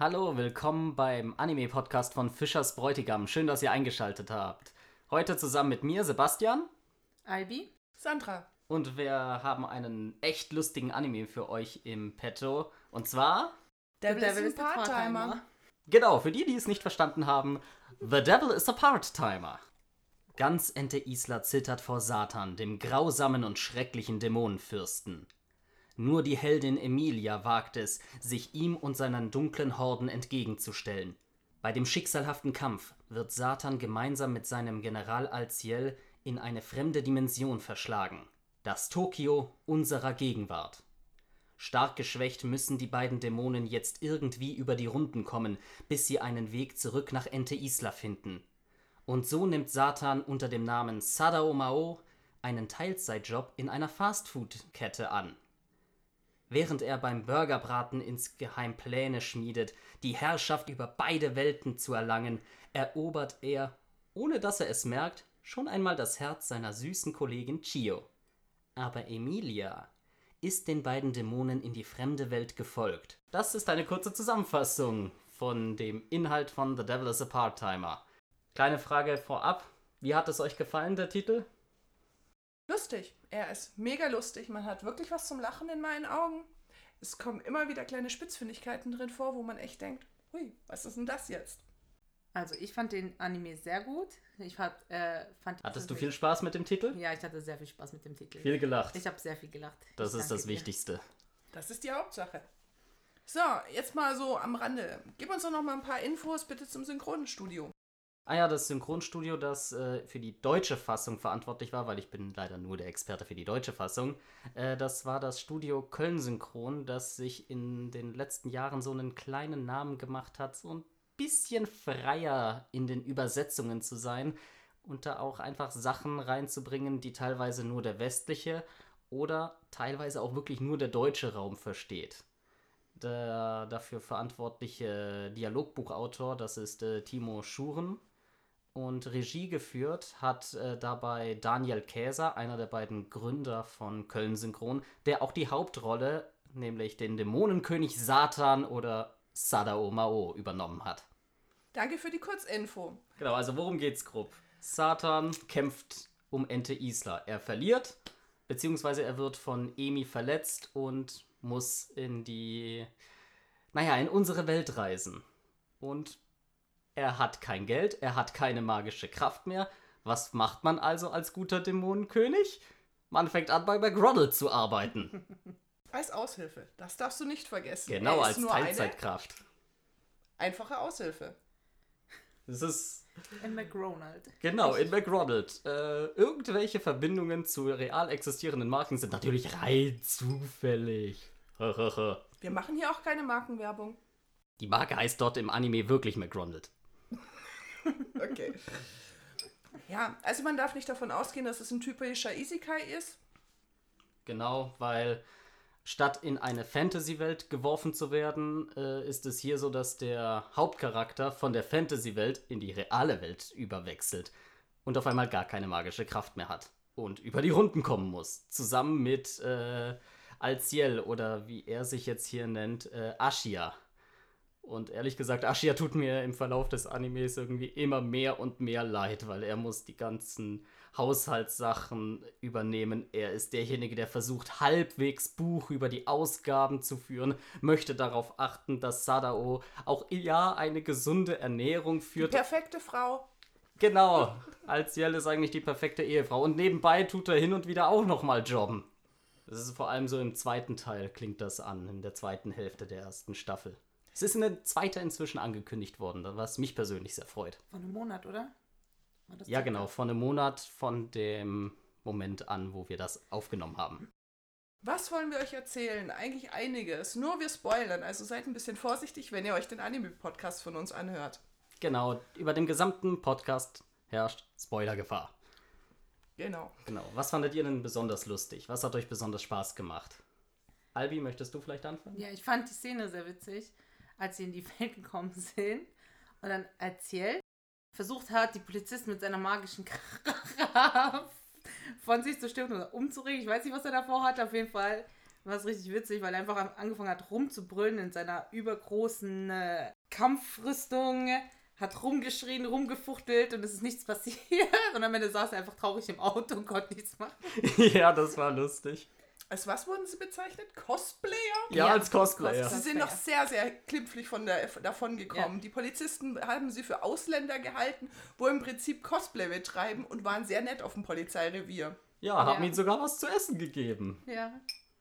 Hallo, willkommen beim Anime-Podcast von Fischers Bräutigam. Schön, dass ihr eingeschaltet habt. Heute zusammen mit mir, Sebastian. Albi. Sandra. Und wir haben einen echt lustigen Anime für euch im Petto. Und zwar, Devil, Devil is a Part-Timer. genau, für die, die es nicht verstanden haben, The Devil is a Part-Timer. Ganz Ente Isla zittert vor Satan, dem grausamen und schrecklichen Dämonenfürsten. Nur die Heldin Emilia wagt es, sich ihm und seinen dunklen Horden entgegenzustellen. Bei dem schicksalhaften Kampf wird Satan gemeinsam mit seinem General Alciel in eine fremde Dimension verschlagen. Das Tokio unserer Gegenwart. Stark geschwächt müssen die beiden Dämonen jetzt irgendwie über die Runden kommen, bis sie einen Weg zurück nach Ente Isla finden. Und so nimmt Satan unter dem Namen Sadao Mao einen Teilzeitjob in einer Fastfood-Kette an. Während er beim Burgerbraten insgeheim Pläne schmiedet, die Herrschaft über beide Welten zu erlangen, erobert er, ohne dass er es merkt, schon einmal das Herz seiner süßen Kollegin Chio. Aber Emilia ist den beiden Dämonen in die fremde Welt gefolgt. Das ist eine kurze Zusammenfassung von dem Inhalt von The Devil is a Part-Timer. Kleine Frage vorab. Wie hat es euch gefallen, der Titel? Lustig. Er ist mega lustig. Man hat wirklich was zum Lachen in meinen Augen. Es kommen immer wieder kleine Spitzfindigkeiten drin vor, wo man echt denkt, hui, was ist denn das jetzt? Also ich fand den Anime sehr gut. Ich fand, äh, fand Hattest du viel Spaß mit dem Titel? Ja, ich hatte sehr viel Spaß mit dem Titel. Viel gelacht. Ich habe sehr viel gelacht. Das Ich ist das dir. Wichtigste. Das ist die Hauptsache. So, jetzt mal so am Rande. Gib uns doch noch mal ein paar Infos bitte zum Synchronstudio. Ah ja, das Synchronstudio, das äh, für die deutsche Fassung verantwortlich war, weil ich bin leider nur der Experte für die deutsche Fassung, äh, das war das Studio Köln Synchron, das sich in den letzten Jahren so einen kleinen Namen gemacht hat, so ein bisschen freier in den Übersetzungen zu sein und da auch einfach Sachen reinzubringen, die teilweise nur der westliche oder teilweise auch wirklich nur der deutsche Raum versteht. Der dafür verantwortliche Dialogbuchautor, das ist äh, Timo Schuren. Und Regie geführt hat äh, dabei Daniel Käser, einer der beiden Gründer von Köln Synchron, der auch die Hauptrolle, nämlich den Dämonenkönig Satan oder Sadao Mao, übernommen hat. Danke für die Kurzinfo. Genau, also worum geht's grob? Satan kämpft um Ente Isla. Er verliert, beziehungsweise er wird von Emi verletzt und muss in die, naja, in unsere Welt reisen. Und er hat kein Geld, er hat keine magische Kraft mehr. Was macht man also als guter Dämonenkönig? Man fängt an, bei McGroddle zu arbeiten. Als Aushilfe. Das darfst du nicht vergessen. Genau, als nur Teilzeitkraft. eine einfache Aushilfe. Das ist In McRonald. Genau, in McRonald. Äh, irgendwelche Verbindungen zu real existierenden Marken sind natürlich rein zufällig. Wir machen hier auch keine Markenwerbung. Die Marke heißt dort im Anime wirklich McRonald. Okay. ja, also man darf nicht davon ausgehen, dass es ein typischer Isekai ist. Genau, weil statt in eine Fantasy-Welt geworfen zu werden, äh, ist es hier so, dass der Hauptcharakter von der Fantasy-Welt in die reale Welt überwechselt und auf einmal gar keine magische Kraft mehr hat und über die Runden kommen muss. Zusammen mit äh, Alciel oder wie er sich jetzt hier nennt, äh, Ashia. Und ehrlich gesagt, Ashia tut mir im Verlauf des Animes irgendwie immer mehr und mehr leid, weil er muss die ganzen Haushaltssachen übernehmen. Er ist derjenige, der versucht, halbwegs Buch über die Ausgaben zu führen, möchte darauf achten, dass Sadao auch ja eine gesunde Ernährung Die führt. perfekte Frau. Genau, Alciel ist eigentlich die perfekte Ehefrau. Und nebenbei tut er hin und wieder auch nochmal jobben. Das ist vor allem so im zweiten Teil, klingt das an, in der zweiten Hälfte der ersten Staffel. Es ist in der zweiten inzwischen angekündigt worden, was mich persönlich sehr freut. Von einem Monat, oder? Ja, genau, vor einem Monat von dem Moment an, wo wir das aufgenommen haben. Was wollen wir euch erzählen? Eigentlich einiges. Nur wir spoilern, also seid ein bisschen vorsichtig, wenn ihr euch den Anime-Podcast von uns anhört. Genau, über dem gesamten Podcast herrscht Spoilergefahr. Genau. Genau, was fandet ihr denn besonders lustig? Was hat euch besonders Spaß gemacht? Albi, möchtest du vielleicht anfangen? Ja, ich fand die Szene sehr witzig, als sie in die Welt gekommen sind und dann erzählt, versucht hat, die Polizisten mit seiner magischen Kraft von sich zu stimmen oder umzuregen. Ich weiß nicht, was er davor hat. Auf jeden Fall war es richtig witzig, weil er einfach an- angefangen hat rumzubrüllen in seiner übergroßen äh, Kampfrüstung, hat rumgeschrien, rumgefuchtelt und es ist nichts passiert. Und am Ende saß er einfach traurig im Auto und konnte nichts machen. ja, das war lustig. Als was wurden sie bezeichnet? Cosplayer? Ja, Ja, als Cosplayer. Sie sind noch sehr, sehr klimpflich von der, davon gekommen. Ja. Die Polizisten haben sie für Ausländer gehalten, wo im Prinzip Cosplay betreiben und waren sehr nett auf dem Polizeirevier. Ja, haben Ja. ihm sogar was zu essen gegeben. Ja,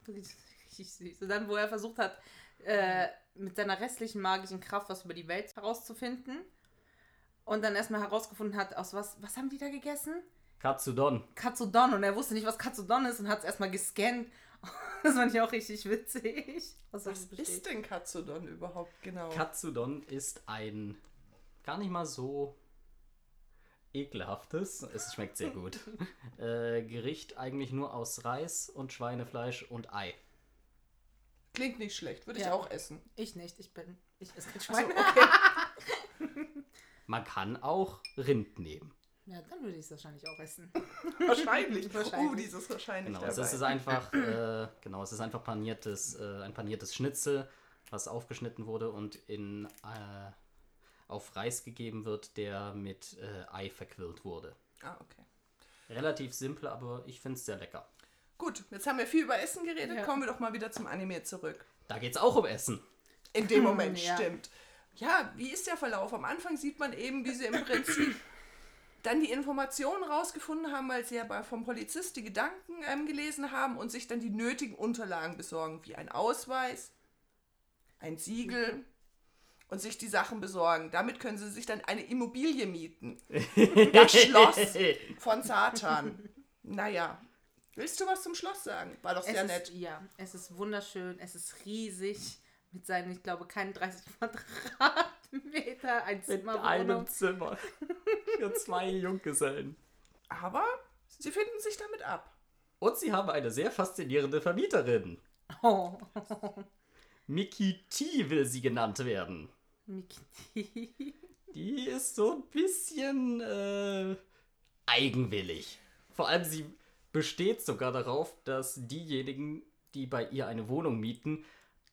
richtig, richtig süß. Und dann, wo er versucht hat, äh, mit seiner restlichen magischen Kraft was über die Welt herauszufinden. Und dann erstmal herausgefunden hat, aus was, was haben die da gegessen? Katsudon. Katsudon. Und er wusste nicht, was Katsudon ist und hat es erstmal gescannt. Das fand ich auch richtig witzig. Was, das Was ist denn Katsudon überhaupt genau? Katsudon ist ein gar nicht mal so ekelhaftes, es schmeckt sehr gut, äh, Gericht eigentlich nur aus Reis und Schweinefleisch und Ei. Klingt nicht schlecht, würde ich Ja. auch essen. Ich nicht, ich bin. Ich esse kein Schwein. okay. Man kann auch Rind nehmen. Ja, dann würde ich es wahrscheinlich auch essen. wahrscheinlich. Wahrscheinlich. Uh, dieses wahrscheinlich Genau, es dabei. ist einfach, äh, genau, es ist einfach paniertes, äh, ein paniertes Schnitzel, was aufgeschnitten wurde und in äh, auf Reis gegeben wird, der mit äh, Ei verquirlt wurde. ah, okay. Relativ simpel, aber ich finde es sehr lecker. Gut, jetzt haben wir viel über Essen geredet. Ja. Kommen wir doch mal wieder zum Anime zurück. Da geht es auch um Essen. In dem Moment, Ja. stimmt. Ja, wie ist der Verlauf? Am Anfang sieht man eben, wie sie im Prinzip dann die Informationen rausgefunden haben, weil sie ja vom Polizist die Gedanken ähm, gelesen haben und sich dann die nötigen Unterlagen besorgen, wie ein Ausweis, ein Siegel und sich die Sachen besorgen. Damit können sie sich dann eine Immobilie mieten. Das Schloss von Satan. Naja. Willst du was zum Schloss sagen? War doch Es sehr ist, nett. Ja, es ist wunderschön, es ist riesig. Mit seinen, ich glaube, keinen 30 Quadratmeter, ein Mit Zimmerwohnung. einem Zimmer. Für zwei Junggesellen. Aber sie finden sich damit ab. Und sie haben eine sehr faszinierende Vermieterin. Oh. Mickey T will sie genannt werden. Mickey. Die ist so ein bisschen äh, eigenwillig. Vor allem sie besteht sogar darauf, dass diejenigen, die bei ihr eine Wohnung mieten,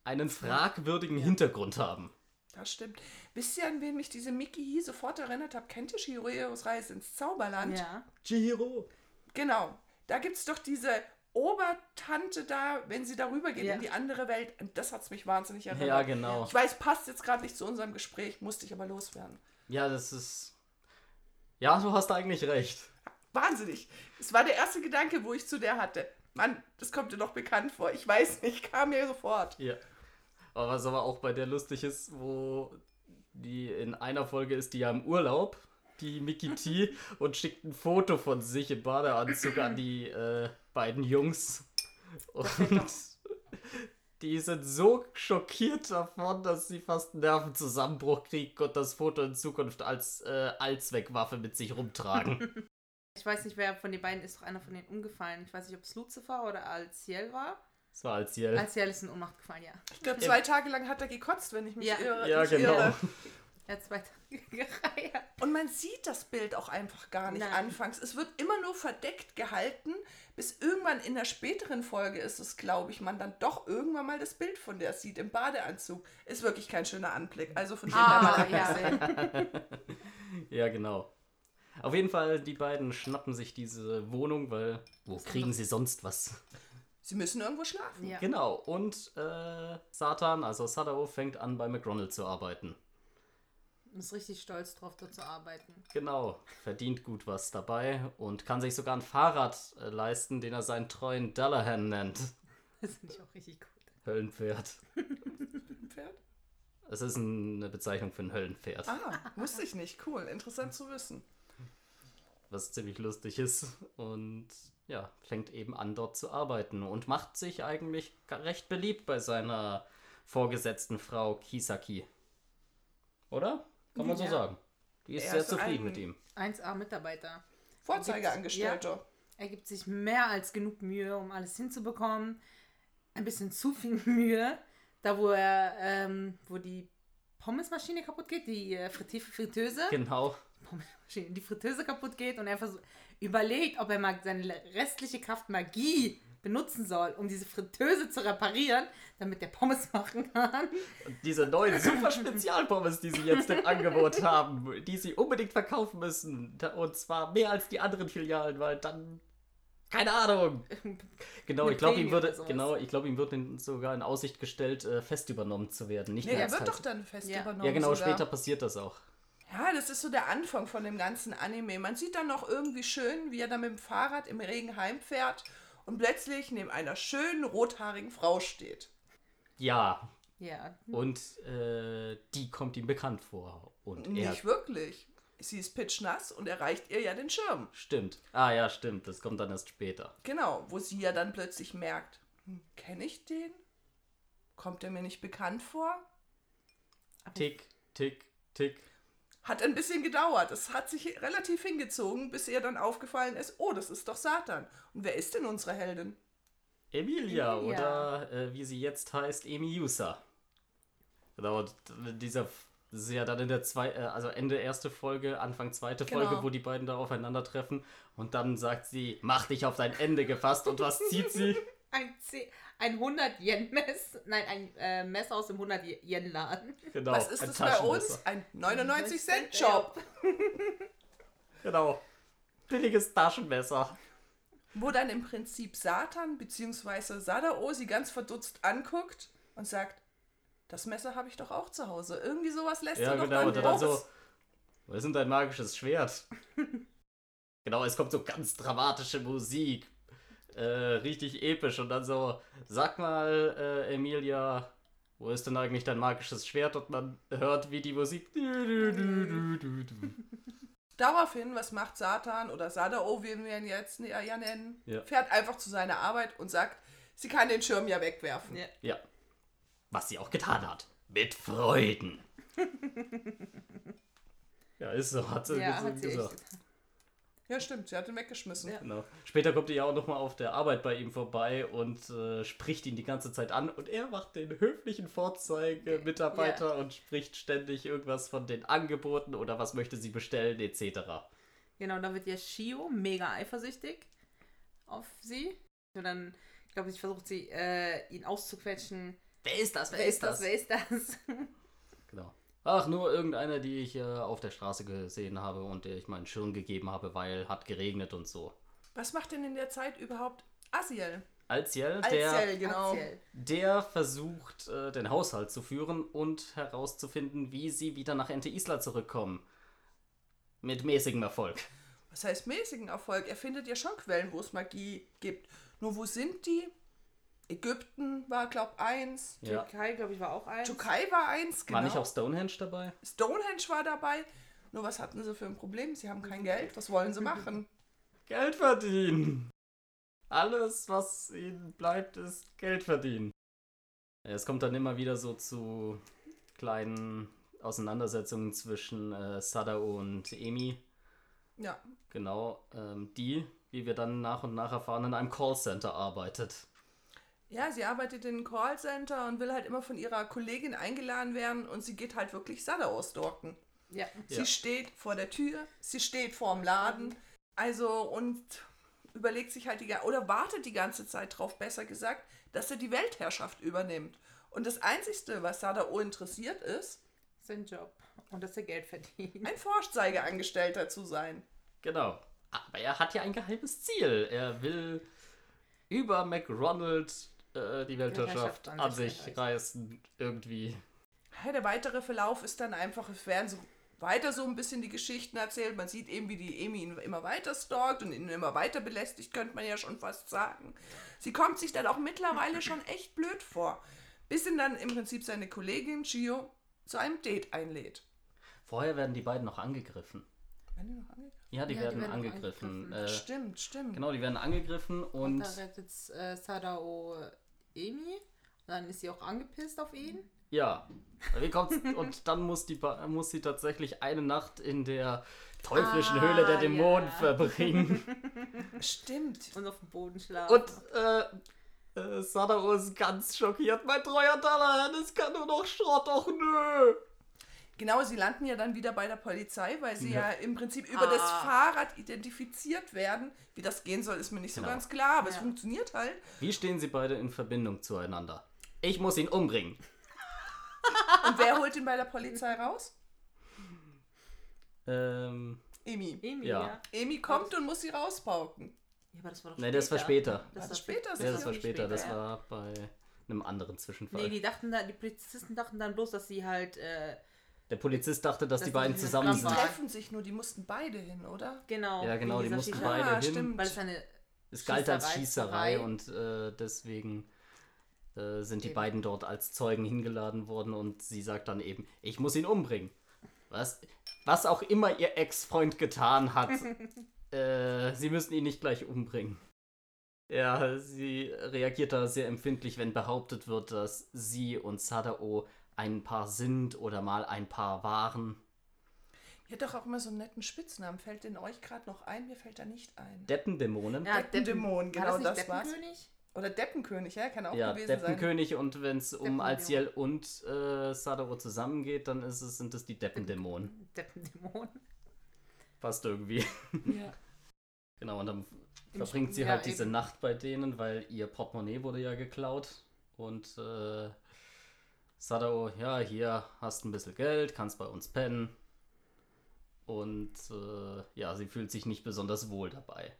einen fragwürdigen Hintergrund haben. Das stimmt. Wisst ihr, an wen mich diese Mickey sofort erinnert hat? Kennt ihr Shiroeros Reise ins Zauberland? Ja. Chihiro. Genau. Da gibt es doch diese Obertante da, wenn sie darüber geht Ja. in die andere Welt. Und das hat mich wahnsinnig erinnert. Ja, genau. Ich weiß, passt jetzt gerade nicht zu unserem Gespräch, musste ich aber loswerden. Ja, das ist. Ja, du hast eigentlich recht. Wahnsinnig. Es war der erste Gedanke, wo ich zu der hatte. Mann, das kommt dir doch bekannt vor. Ich weiß nicht, kam mir sofort. Ja. Aber was aber auch bei der lustig ist, wo die in einer Folge ist die ja im Urlaub, die Mickey T, und schickt ein Foto von sich im Badeanzug an die äh, beiden Jungs. Und die sind so schockiert davon, dass sie fast einen Nervenzusammenbruch kriegen und das Foto in Zukunft als äh, Allzweckwaffe mit sich rumtragen. Ich weiß nicht, wer von den beiden ist doch einer von denen umgefallen. Ich weiß nicht, ob es Lucifer oder Alciel war. Das war als Jell. Alciel ist in Ohnmacht gefallen, ja. Ich glaube, zwei Tage lang hat er gekotzt, wenn ich mich Ja. irre. Ja, nicht genau. irre. Er hat zwei Tage gereiert. Und man sieht das Bild auch einfach gar nicht Nein. anfangs. Es wird immer nur verdeckt gehalten, bis irgendwann in der späteren Folge ist es, glaube ich, man dann doch irgendwann mal das Bild von der sieht im Badeanzug. Ist wirklich kein schöner Anblick. Also von dem Ah, ja. Ja, genau. Auf jeden Fall, die beiden schnappen sich diese Wohnung, weil wo kriegen sie sonst was? Sie müssen irgendwo schlafen. ja. Genau, und äh, Satan, also Sadao, fängt an bei McDonald's zu arbeiten. Ist richtig stolz drauf, dort zu arbeiten. Genau, verdient gut was dabei und kann sich sogar ein Fahrrad äh, leisten, den er seinen treuen Dallahan nennt. Das finde ich auch richtig gut. Höllenpferd. Pferd? Es ist ein, eine Bezeichnung für ein Höllenpferd, Ah, wusste ich nicht. Cool, interessant zu wissen. was ziemlich lustig ist. Und ja, fängt eben an, dort zu arbeiten und macht sich eigentlich recht beliebt bei seiner vorgesetzten Frau Kisaki. Oder? Kann man so Ja. sagen. Die ist Er sehr ist zufrieden ein- mit ihm. 1A-Mitarbeiter. Vorzeigeangestellter. Er gibt sich mehr als genug Mühe, um alles hinzubekommen. Ein bisschen zu viel Mühe. Da, wo er, ähm, wo die Pommesmaschine kaputt geht, die äh, Fritteuse. Genau. Pommesmaschine, die Fritteuse kaputt geht und er versucht, überlegt, ob er mal seine restliche Kraft Magie benutzen soll, um diese Fritteuse zu reparieren, damit der Pommes machen kann. Und diese neuen super Spezialpommes, die sie jetzt im Angebot haben, die sie unbedingt verkaufen müssen. Und zwar mehr als die anderen Filialen, weil dann. Keine Ahnung. Genau, Eine ich glaube, ihm würde, genau, ich glaube, ihm wird in- sogar in Aussicht gestellt, äh, fest übernommen zu werden. Nicht Nee, er wird doch dann fest Ja. übernommen. Ja, genau, sogar. später passiert das auch. Ja, das ist so der Anfang von dem ganzen Anime. Man sieht dann noch irgendwie schön, wie er dann mit dem Fahrrad im Regen heimfährt und plötzlich neben einer schönen rothaarigen Frau steht. Ja, Ja. und äh, die kommt ihm bekannt vor. Und er. Nicht wirklich. Sie ist pitschnass und erreicht ihr ja den Schirm. Stimmt. Ah ja, stimmt. Das kommt dann erst später. Genau, wo sie ja dann plötzlich merkt, hm, kenne ich den? Kommt er mir nicht bekannt vor? Tick, tick, tick. Hat ein bisschen gedauert. Es hat sich relativ hingezogen, bis ihr dann aufgefallen ist, oh, das ist doch Satan. Und wer ist denn unsere Heldin? Emilia, Emilia. oder äh, wie sie jetzt heißt, Emiusa. Genau, dieser, das ist ja dann in der zwei, äh, also Ende erste Folge, Anfang zweite Genau. Folge, wo die beiden da aufeinandertreffen. Und dann sagt sie, mach dich auf dein Ende gefasst. Und was zieht sie? Ein, C ein 100-Yen-Mess, nein, ein äh, Messer aus dem 100-Yen-Laden. Genau, Was ist das bei uns? Ein 99-Cent-Job. Genau. Billiges Taschenmesser. Wo dann im Prinzip Satan bzw. Sadao sie ganz verdutzt anguckt und sagt, das Messer habe ich doch auch zu Hause. Irgendwie sowas lässt Ja, er doch genau. dann Und dann so, was ist denn dein magisches Schwert? genau, es kommt so ganz dramatische Musik. Äh, richtig episch. Und dann so, sag mal, äh, Emilia, wo ist denn eigentlich dein magisches Schwert? Und man hört, wie die Musik. Daraufhin, was macht Satan oder Sadao, wie wir ihn jetzt ja nennen, Ja. fährt einfach zu seiner Arbeit und sagt, sie kann den Schirm ja wegwerfen. Ja. Ja. Was sie auch getan hat. Mit Freuden. ja, ist so, hat sie, Ja, hat sie echt gesagt. Ja, stimmt, sie hat ihn weggeschmissen. Ja. Genau. Später kommt die ja auch nochmal auf der Arbeit bei ihm vorbei und äh, spricht ihn die ganze Zeit an und er macht den höflichen Vorzeige-Mitarbeiter und spricht ständig irgendwas von den Angeboten oder was möchte sie bestellen etc. Genau, da wird ja Shio mega eifersüchtig auf sie. Und dann, ich glaube, ich versucht sie, äh, ihn auszuquetschen. Wer ist das? Wer ist das? Wer ist das? Genau. Ach, nur irgendeiner, die ich äh, auf der Straße gesehen habe und der ich meinen Schirm gegeben habe, weil hat geregnet und so. Was macht denn in der Zeit überhaupt Asiel? Alciel, Alciel, der, genau. Der versucht, äh, den Haushalt zu führen und herauszufinden, wie sie wieder nach Ente Isla zurückkommen. Mit mäßigem Erfolg. Was heißt mäßigen Erfolg? Er findet ja schon Quellen, wo es Magie gibt. Nur wo sind die? Ägypten war, glaub eins. Ja. Türkei, glaube ich, war auch eins. Türkei war eins, genau. War nicht auch Stonehenge dabei? Stonehenge war dabei. Nur was hatten sie für ein Problem? Sie haben kein Geld. Was wollen sie machen? Geld verdienen. Alles, was ihnen bleibt, ist Geld verdienen. Es kommt dann immer wieder so zu kleinen Auseinandersetzungen zwischen äh, Sadao und Emi. Ja. Genau, ähm, die, wie wir dann nach und nach erfahren, in einem Callcenter arbeitet. Ja, sie arbeitet in einem Callcenter und will halt immer von ihrer Kollegin eingeladen werden und sie geht halt wirklich Sadao stalken. Ja. Ja. Sie steht vor der Tür, sie steht vor dem Laden, also und überlegt sich halt die oder wartet die ganze Zeit drauf, besser gesagt, dass er die Weltherrschaft übernimmt. Und das Einzige, was Sadao interessiert ist, Sein Job. Und dass er Geld verdient. ein Forschzeigeangestellter zu sein. Genau. Aber er hat ja ein geheimes Ziel. Er will über McRonald äh, die Weltherrschaft Weltherrschaft an an sich sich reißen. Irgendwie. Der weitere Verlauf ist dann einfach, es werden so weiter so ein bisschen die Geschichten erzählt. Man sieht eben, wie die Emi ihn immer weiter stalkt und ihn immer weiter belästigt, könnte man ja schon fast sagen. Sie kommt sich dann auch mittlerweile schon echt blöd vor, bis ihn dann im Prinzip seine Kollegin Gio zu einem Date einlädt. Vorher werden die beiden noch angegriffen. Werden die noch angegriffen? Ja, die Ja, die werden werden noch angegriffen. angegriffen. Äh, Stimmt, stimmt. genau, die werden angegriffen und. Da rettet äh, Sadao Emi. Und dann ist sie auch angepisst auf ihn. Ja. Wie kommt's? und dann muss, die, muss sie tatsächlich eine Nacht in der teuflischen Ah, Höhle der Dämonen ja. verbringen. Stimmt. Und auf dem Boden schlafen. Und äh, äh, Sadao ist ganz schockiert. Mein treuer Dallahan, es kann nur noch Schrott, och nö. Genau, sie landen ja dann wieder bei der Polizei, weil sie ja, Ja. im Prinzip über das Ah. Fahrrad identifiziert werden. Wie das gehen soll, ist mir nicht so Genau. ganz klar, aber es Ja. funktioniert halt. Wie stehen sie beide in Verbindung zueinander? Ich muss ihn umbringen. Und wer holt ihn bei der Polizei raus? Ähm, Emi. Emi, Ja. ja. Emi kommt und muss sie rauspauken. Ja, aber das war doch nee, das war später. Das war später, Ja, sicher. das war später. Das ja. war bei einem anderen Zwischenfall. Nee, die dachten da, die Polizisten dachten dann bloß, dass sie halt, äh, Der Polizist dachte, dass Das die beiden zusammen Die sind. Krass. treffen sich nur, die mussten beide hin, oder? genau. Ja, genau, die mussten Schießerei. beide Ah, hin. stimmt. Weil es eine, Es galt als Schießerei, Schießerei und äh, deswegen äh, sind die Eben. beiden dort als Zeugen hingeladen worden und sie sagt dann eben, ich muss ihn umbringen. Was, was auch immer ihr Ex-Freund getan hat, äh, sie müssen ihn nicht gleich umbringen. Ja, sie reagiert da sehr empfindlich, wenn behauptet wird, dass sie und Sadao ein Paar sind oder mal ein Paar waren. Die hat doch auch immer so einen netten Spitznamen. Fällt den euch gerade noch ein? Mir fällt er nicht ein. Deppendämonen. ja, Deppendämon, genau war das, das nicht war's. Deppenkönig? Oder Deppenkönig, ja, kann auch Ja, gewesen sein. Deppenkönig und wenn es um. Alciel und äh, Sadao zusammengeht, dann ist es, sind es die Deppendämonen. Deppendämon. Fast irgendwie. Ja. Genau, und dann Im verbringt Sch- sie ja, halt diese eben. Nacht bei denen, weil ihr Portemonnaie wurde ja geklaut. Und äh, Sadao, ja, hier hast ein bisschen Geld, kannst bei uns pennen. Und äh, ja, sie fühlt sich nicht besonders wohl dabei.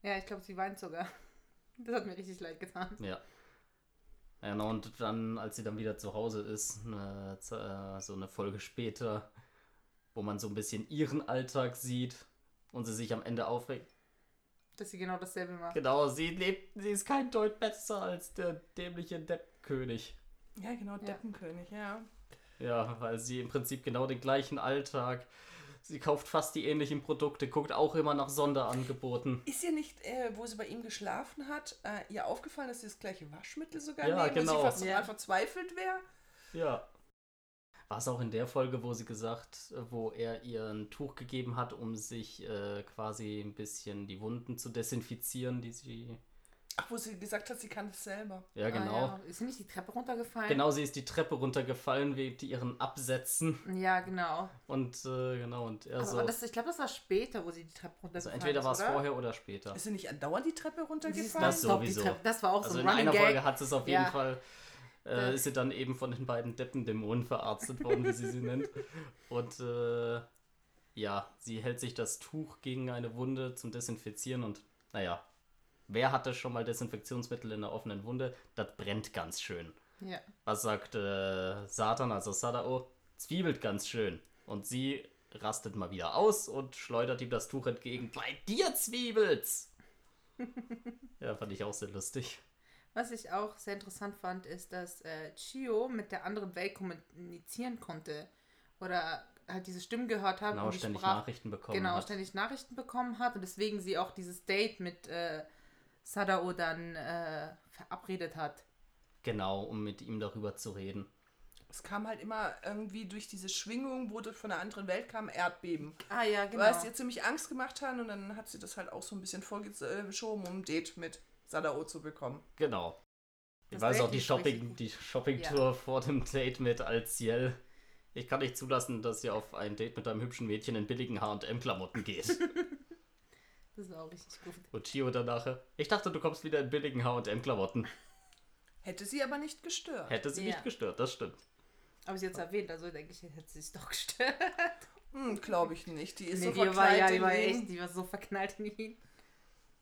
Ja, ich glaube, sie weint sogar. Das hat mir richtig leid getan. Ja. Ja, und dann, als sie dann wieder zu Hause ist, eine, äh, so eine Folge später, wo man so ein bisschen ihren Alltag sieht und sie sich am Ende aufregt. Dass sie genau dasselbe macht. Genau, sie lebt, sie ist kein Deut besser als der dämliche Deppkönig. Ja, genau, Deppenkönig, ja. Ja, weil sie im Prinzip genau den gleichen Alltag. Sie kauft fast die ähnlichen Produkte, guckt auch immer nach Sonderangeboten. Ist ihr nicht, äh, wo sie bei ihm geschlafen hat, äh, ihr aufgefallen, dass sie das gleiche Waschmittel sogar Ja, nehmen genau. und sie fast Ja. total verzweifelt wäre? Ja. War es auch in der Folge, wo sie gesagt, wo er ihr ein Tuch gegeben hat, um sich äh, quasi ein bisschen die Wunden zu desinfizieren, die sie. Ach, wo sie gesagt hat, sie kann das selber. Ja, genau. Ah, ja. Ist sie nicht die Treppe runtergefallen? Genau, sie ist die Treppe runtergefallen wegen ihren Absätzen. Ja, genau. Und äh, genau, und er Aber so. das, ich glaube, das war später, wo sie die Treppe Also runtergefallen entweder ist, war es vorher oder später. Ist sie nicht andauernd die Treppe runtergefallen? Das sowieso. Treppe. Das war auch Also so in ein Running einer Folge hat es auf Ja. jeden Fall, äh, Ja. ist sie dann eben von den beiden Deppendämonen verarztet worden, wie sie sie nennt. Und äh, ja, sie hält sich das Tuch gegen eine Wunde zum Desinfizieren und naja, wer hatte schon mal Desinfektionsmittel in einer offenen Wunde? Das brennt ganz schön. Ja. Was sagt äh, Satan, also Sadao? Zwiebelt ganz schön. Und sie rastet mal wieder aus und schleudert ihm das Tuch entgegen. Bei dir zwiebelt's! ja, fand ich auch sehr lustig. Was ich auch sehr interessant fand, ist, dass äh, Chio mit der anderen Welt kommunizieren konnte. Oder halt diese Stimmen gehört hat Genau, und ständig Sprach- Nachrichten bekommen genau, hat. ständig Nachrichten bekommen hat und deswegen sie auch dieses Date mit äh, Sadao dann äh, verabredet hat. Genau, um mit ihm darüber zu reden. Es kam halt immer irgendwie durch diese Schwingung, wo das von einer anderen Welt kam, Erdbeben. Ah ja, genau. Weil es ihr ziemlich Angst gemacht hat und dann hat sie das halt auch so ein bisschen vorgeschoben, um ein Date mit Sadao zu bekommen. Genau. Ich Das weiß auch die Shopping, gut. die Shopping-Tour vor dem Date mit Alciel. Ich kann nicht zulassen, dass sie auf ein Date mit einem hübschen Mädchen in billigen H&M-Klamotten geht. Das war auch richtig gut. Und Chio danach, ich dachte, du kommst wieder in billigen H&M-Klamotten. Hätte sie aber nicht gestört. Hätte sie Ja. nicht gestört, das stimmt. Aber sie hat es erwähnt, also denke ich, hätte sie sich doch gestört. Hm, glaube ich nicht. Die ist Nee, so die war, verknallt ja, die in war ihn. echt, die war so verknallt in ihn.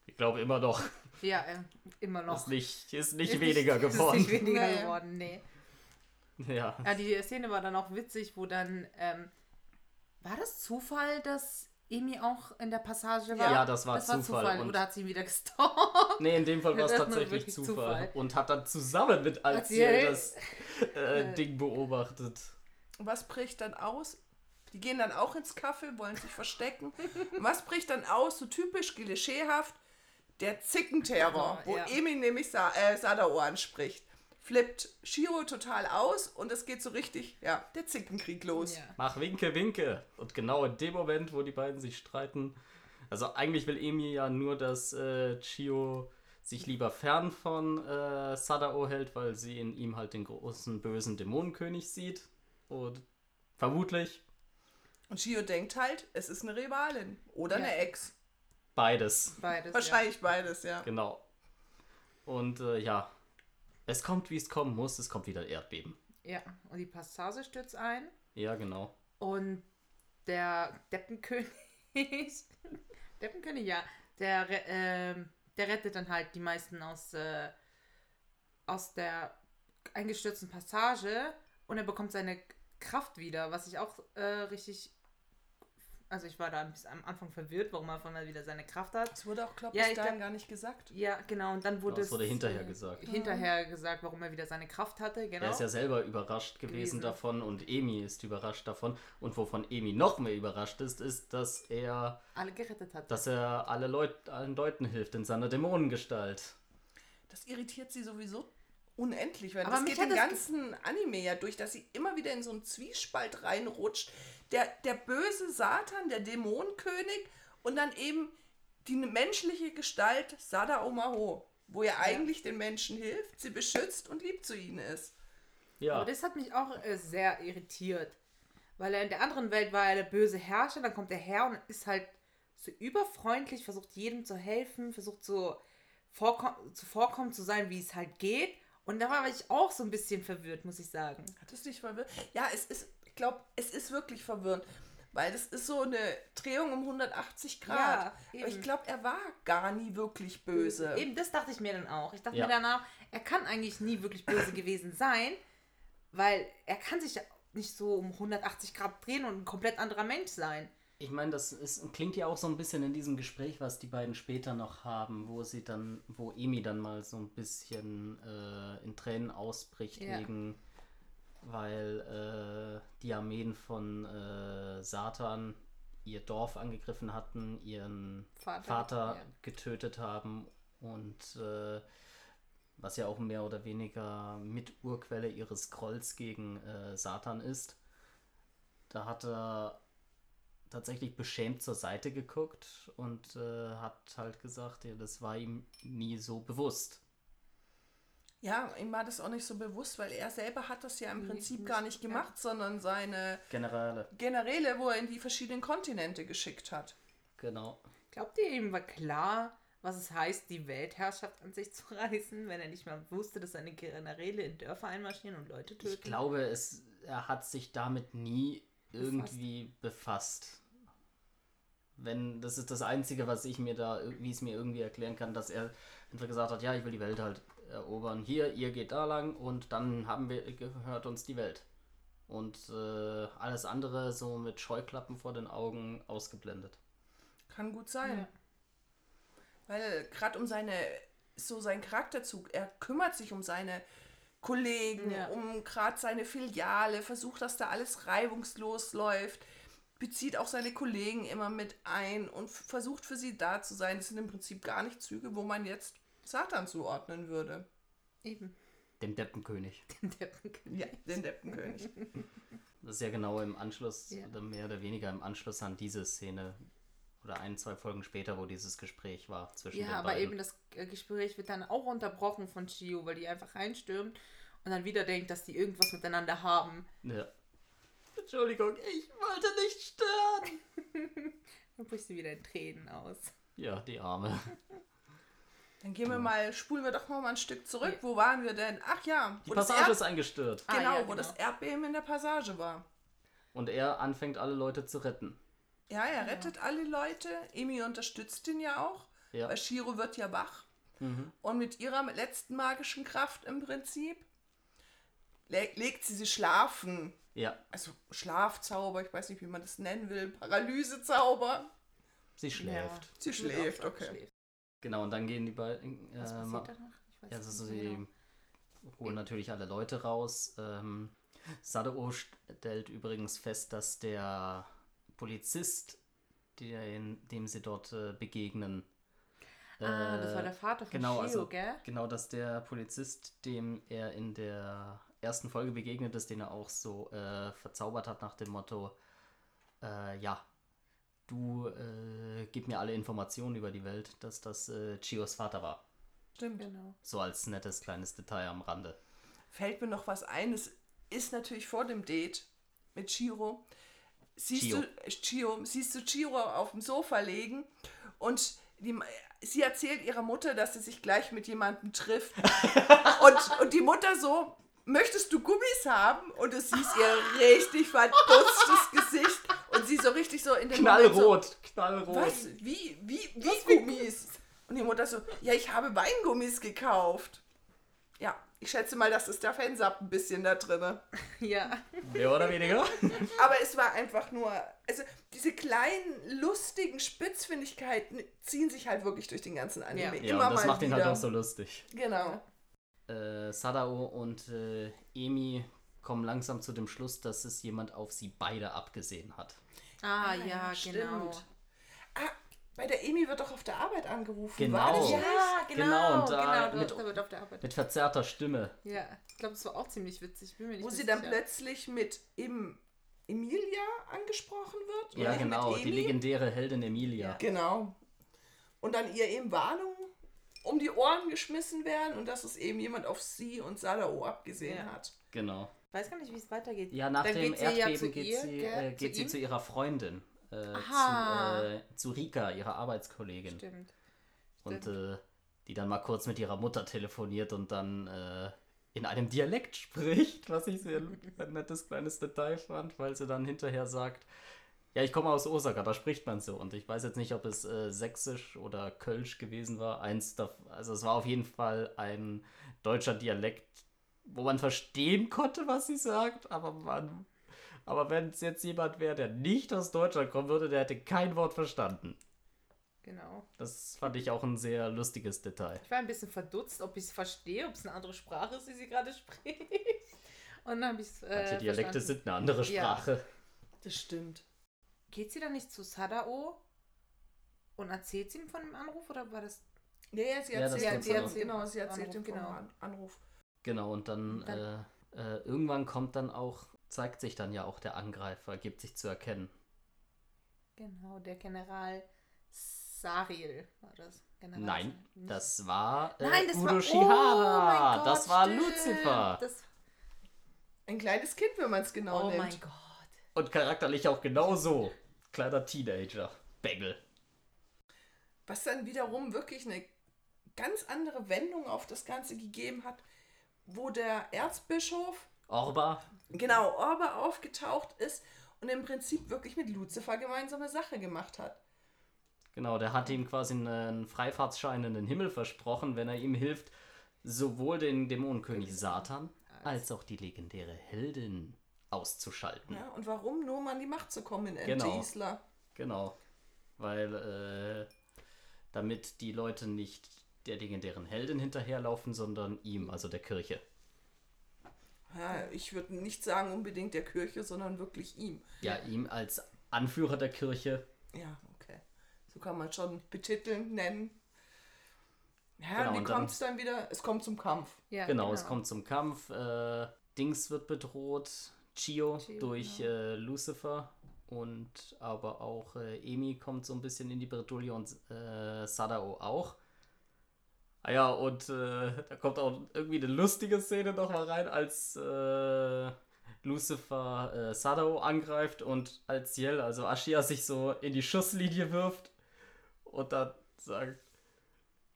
Ich glaube immer noch, Ja, äh, immer noch. ist nicht, ist nicht Ist weniger ist geworden. nicht weniger Nee. geworden, nee. Ja. Ja, die Szene war dann auch witzig, wo dann, ähm, war das Zufall, dass Emi auch in der Passage war? Ja, das war Zufall und- Oder hat sie ihn wieder gestalkt? Nee, in dem Fall war es Das tatsächlich Zufall. Zufall. Und hat dann zusammen mit Alciel. das äh, Ding beobachtet. Was bricht dann aus? Die gehen dann auch ins Café, wollen sich verstecken. Und was bricht dann aus? So typisch klischeehaft. Der Zickenterror, Ja, wo ja. Emi nämlich Sa äh, Sadao anspricht. Flippt Shiro total aus und es geht so richtig, ja, der Zickenkrieg los. Ja. Mach Winke, Winke. Und genau in dem Moment, wo die beiden sich streiten. Also eigentlich will Emi ja nur, dass äh, Chio sich lieber fern von äh, Sadao hält, weil sie in ihm halt den großen bösen Dämonenkönig sieht. Und Vermutlich Und Shio denkt halt, es ist eine Rivalin oder Ja. eine Ex. beides. Beides. Wahrscheinlich beides, ja. Genau. Und äh, ja, es kommt, wie es kommen muss. Es kommt wieder Erdbeben. Ja. Und die Passage stürzt ein. Ja, genau. Und der Deppenkönig. Deppenkönig, ja. Der, ähm, der rettet dann halt die meisten aus, äh, aus der eingestürzten Passage. Und er bekommt seine Kraft wieder, was ich auch äh, richtig. Also ich war da bisschen am Anfang verwirrt, warum er auf einmal wieder seine Kraft hat. Das wurde auch, glaube Ja, ich, glaub- gar nicht gesagt. Ja, genau. Und dann wurde Das wurde es, hinterher äh, gesagt. Hinterher gesagt, warum er wieder seine Kraft hatte. Genau. Er ist ja selber überrascht gewesen, Gewesen. davon und Emi ist überrascht davon. Und wovon Emi noch mehr überrascht ist, ist, dass er, alle gerettet hat. dass er alle Leut, allen Leuten hilft in seiner Dämonengestalt. Das irritiert sie sowieso unendlich, weil Aber das geht den ganzen Anime ja durch, dass sie immer wieder in so einen Zwiespalt reinrutscht. Der, der böse Satan, der Dämonenkönig und dann eben die menschliche Gestalt Sada Omaho, wo er eigentlich den Menschen hilft, sie beschützt und lieb zu ihnen ist. Ja, Aber das hat mich auch äh, sehr irritiert. Weil er in der anderen Welt war er der böse Herrscher, dann kommt er her und ist halt so überfreundlich, versucht jedem zu helfen, versucht so vorkom zuvorkommen zu sein, wie es halt geht. Und da war ich auch so ein bisschen verwirrt, muss ich sagen. Hat es dich verwirrt? Ja, es ist, ich glaube, es ist wirklich verwirrend. Weil das ist so eine Drehung um 180 Grad. Ja, Aber ich glaube, er war gar nie wirklich böse. Eben, das dachte ich mir dann auch. Ich dachte Ja. mir danach, er kann eigentlich nie wirklich böse gewesen sein, weil er kann sich ja nicht so um 180 Grad drehen und ein komplett anderer Mensch sein. ich meine, das ist, klingt ja auch so ein bisschen in diesem Gespräch, was die beiden später noch haben, wo sie dann, wo Emi dann mal so ein bisschen äh, in Tränen ausbricht Ja. wegen, weil äh, die Armeen von äh, Satan ihr Dorf angegriffen hatten, ihren Vater, Vater, ja. getötet haben und äh, was ja auch mehr oder weniger mit Urquelle ihres Grolls gegen äh, Satan ist. Da hat er tatsächlich beschämt zur Seite geguckt und äh, hat halt gesagt, ja, das war ihm nie so bewusst. Ja, ihm war das auch nicht so bewusst, weil er selber hat das ja im Prinzip nicht, gar nicht ja. gemacht, sondern seine Generale, Generäle, wo er in die verschiedenen Kontinente geschickt hat. genau. Glaubt ihr, ihm war klar, was es heißt, die Weltherrschaft an sich zu reißen, wenn er nicht mal wusste, dass seine Generäle in Dörfer einmarschieren und Leute töten? Ich glaube, es, er hat sich damit nie irgendwie befasst. Wenn, das ist das Einzige, was ich mir da, wie ich es mir irgendwie erklären kann, dass er einfach gesagt hat, ja, ich will die Welt halt erobern. Hier, ihr geht da lang und dann haben wir, gehört uns die Welt. Und äh, alles andere so mit Scheuklappen vor den Augen ausgeblendet. Kann gut sein. Ja. Weil gerade um seine, so sein Charakterzug, er kümmert sich um seine Kollegen, Ja. um gerade seine Filiale, versucht, dass da alles reibungslos läuft, bezieht auch seine Kollegen immer mit ein und versucht für sie da zu sein. Das sind im Prinzip gar nicht Züge, wo man jetzt Satan zuordnen würde. Eben. Dem Deppenkönig. Deppenkönig. Ja, den Deppenkönig. Das ist ja genau im Anschluss, Ja. oder mehr oder weniger im Anschluss an diese Szene. Oder ein, zwei Folgen später, wo dieses Gespräch war zwischen den Ja, aber beiden. eben das Gespräch wird dann auch unterbrochen von Chio, weil die einfach reinstürmt und dann wieder denkt, dass die irgendwas miteinander haben. Ja. Entschuldigung, ich wollte nicht stören. Dann bricht sie wieder in Tränen aus. Ja, die Arme. Dann gehen wir mal, spulen wir doch mal ein Stück zurück. Wo waren wir denn? Ach ja, Die wo das Passage ist eingestürzt. Ah, genau, ja, wo genau. das Erdbeben in der Passage war. Und er anfängt, alle Leute zu retten. Ja, er rettet alle Leute. Emi unterstützt ihn ja auch. Ja. Weil Shiro wird ja wach. Mhm. Und mit ihrer letzten magischen Kraft im Prinzip le legt sie sie schlafen. Ja, Also Schlafzauber, ich weiß nicht, wie man das nennen will. Paralysezauber. sie schläft. Sie Ich würde schläft, okay. schläft. Genau, und dann gehen die beiden. Was Äh, passiert ma- danach? Ich weiß ja, also nicht sie genau. holen natürlich alle Leute raus. Ähm, Sadao stellt übrigens fest, dass der Polizist, den, dem sie dort äh, begegnen, Ah, das war äh, der Vater von genau, Shio, also- gell? Genau, dass der Polizist, dem er in der ersten Folge begegnet ist, den er auch so äh, verzaubert hat nach dem Motto, äh, ja, du äh, gib mir alle Informationen über die Welt, dass das äh, Chios Vater war. Stimmt. Genau. So als nettes kleines Detail am Rande. Fällt mir noch was ein. Es ist natürlich vor dem Date mit Chiro, siehst Chio. du äh, Chio, siehst du Chiro auf dem Sofa liegen und die, sie erzählt ihrer Mutter, dass sie sich gleich mit jemandem trifft. und, und die Mutter so, möchtest du Gummis haben? Und du siehst ihr richtig verdutztes Gesicht und sie so richtig so in den Moment so, Knallrot, knallrot. was? Wie, wie, wie Gummis? Und die Mutter so, ja, ich habe Weingummis gekauft. Ja, ich schätze mal, das ist der Fansub ein bisschen da drinne. Ja. Mehr oder weniger? Aber es war einfach nur, also diese kleinen, lustigen Spitzfindigkeiten ziehen sich halt wirklich durch den ganzen Anime. Ja. Ja, Immer und das mal macht ihn wieder. halt auch so lustig. Genau. Äh, Sadao und äh, Emi kommen langsam zu dem Schluss, dass es jemand auf sie beide abgesehen hat. Ah, ja, stimmt. genau. Ah, bei der Emi wird doch auf der Arbeit angerufen. Genau. War das Ja, Genau, genau. und da genau, mit- da, wird auf der Arbeit. Mit verzerrter Stimme. Ja, ich glaube, das war auch ziemlich witzig. Ich Bin mir nicht Wo sie dann sicher. plötzlich mit im Emilia angesprochen wird. Ja, oder genau, Mit die legendäre Heldin Emilia. Ja. Genau. Und dann ihr eben Warnungen um die Ohren geschmissen werden und dass es eben jemand auf sie und Sadao abgesehen Ja. hat. Genau. Ich weiß gar nicht, wie es weitergeht. Ja, nach Dann dem geht sie ja Erdbeben geht, ihr, sie, äh, geht Zu sie ihm? zu ihrer Freundin. Äh, zu, äh, zu Rika, ihrer Arbeitskollegin. Stimmt. Und äh, die dann mal kurz mit ihrer Mutter telefoniert und dann äh, in einem Dialekt spricht, was ich sehr ein nettes kleines Detail fand, weil sie dann hinterher sagt, ja, ich komme aus Osaka, da spricht man so. Und ich weiß jetzt nicht, ob es äh, sächsisch oder kölsch gewesen war. Eins da, also es war auf jeden Fall ein deutscher Dialekt, wo man verstehen konnte, was sie sagt, aber man. Aber wenn es jetzt jemand wäre, der nicht aus Deutschland kommen würde, der hätte kein Wort verstanden. Genau. Das fand ich auch ein sehr lustiges Detail. Ich war ein bisschen verdutzt, ob ich es verstehe, ob es eine andere Sprache ist, die sie gerade spricht. Und dann habe ich es. Äh, Manche Dialekte verstanden. sind eine andere Ja. Sprache. Das stimmt. Geht sie dann nicht zu Sadao und erzählt sie ihm von dem Anruf oder war das. Ja, ja, sie Ja, erzählt, kommt sie erzählt, genau, sie erzählt Anruf, ihm vom genau. An- Anruf. Genau, und dann, Dann- äh, äh, irgendwann kommt dann auch, zeigt sich dann ja auch der Angreifer, gibt sich zu erkennen. Genau, der General Sariel war das. General Nein, Sariel. Das war äh, Nein, das Udo war. Shihara. oh das war stimmt. Lucifer. Das, Ein kleines Kind, wenn man es genau oh nimmt. mein Gott. Und charakterlich auch genauso. Kleiner Teenager. Bengel. Was dann wiederum wirklich eine ganz andere Wendung auf das Ganze gegeben hat, wo der Erzbischof, Orba. genau, Orba aufgetaucht ist und im Prinzip wirklich mit Lucifer gemeinsame Sache gemacht hat. Genau, der hat ihm quasi einen Freifahrtsschein in den Himmel versprochen, wenn er ihm hilft, sowohl den Dämonenkönig Satan als auch die legendäre Heldin auszuschalten. Ja, und warum? Nur um an die Macht zu kommen in Genau. Ente Isla. Genau. Weil, äh, damit die Leute nicht der legendären Heldin hinterherlaufen, sondern ihm, also der Kirche. Ja, ich würde nicht sagen unbedingt der Kirche, sondern wirklich ihm. Ja, ihm als Anführer der Kirche. Ja, okay. So kann man schon betiteln, nennen. Ja, Genau, wie und dann- kommt es dann wieder? Es kommt zum Kampf. Ja, Genau, es kommt zum Kampf. Äh, Dings wird bedroht, Chio, Chio, durch äh, Lucifer. Und aber auch äh, Emi kommt so ein bisschen in die Bredouille und äh, Sadao auch. Ah ja, und äh, da kommt auch irgendwie eine lustige Szene noch mal rein, als äh, Lucifer äh, Sadao angreift und als Yell, also Ashia, sich so in die Schusslinie wirft und dann sagt,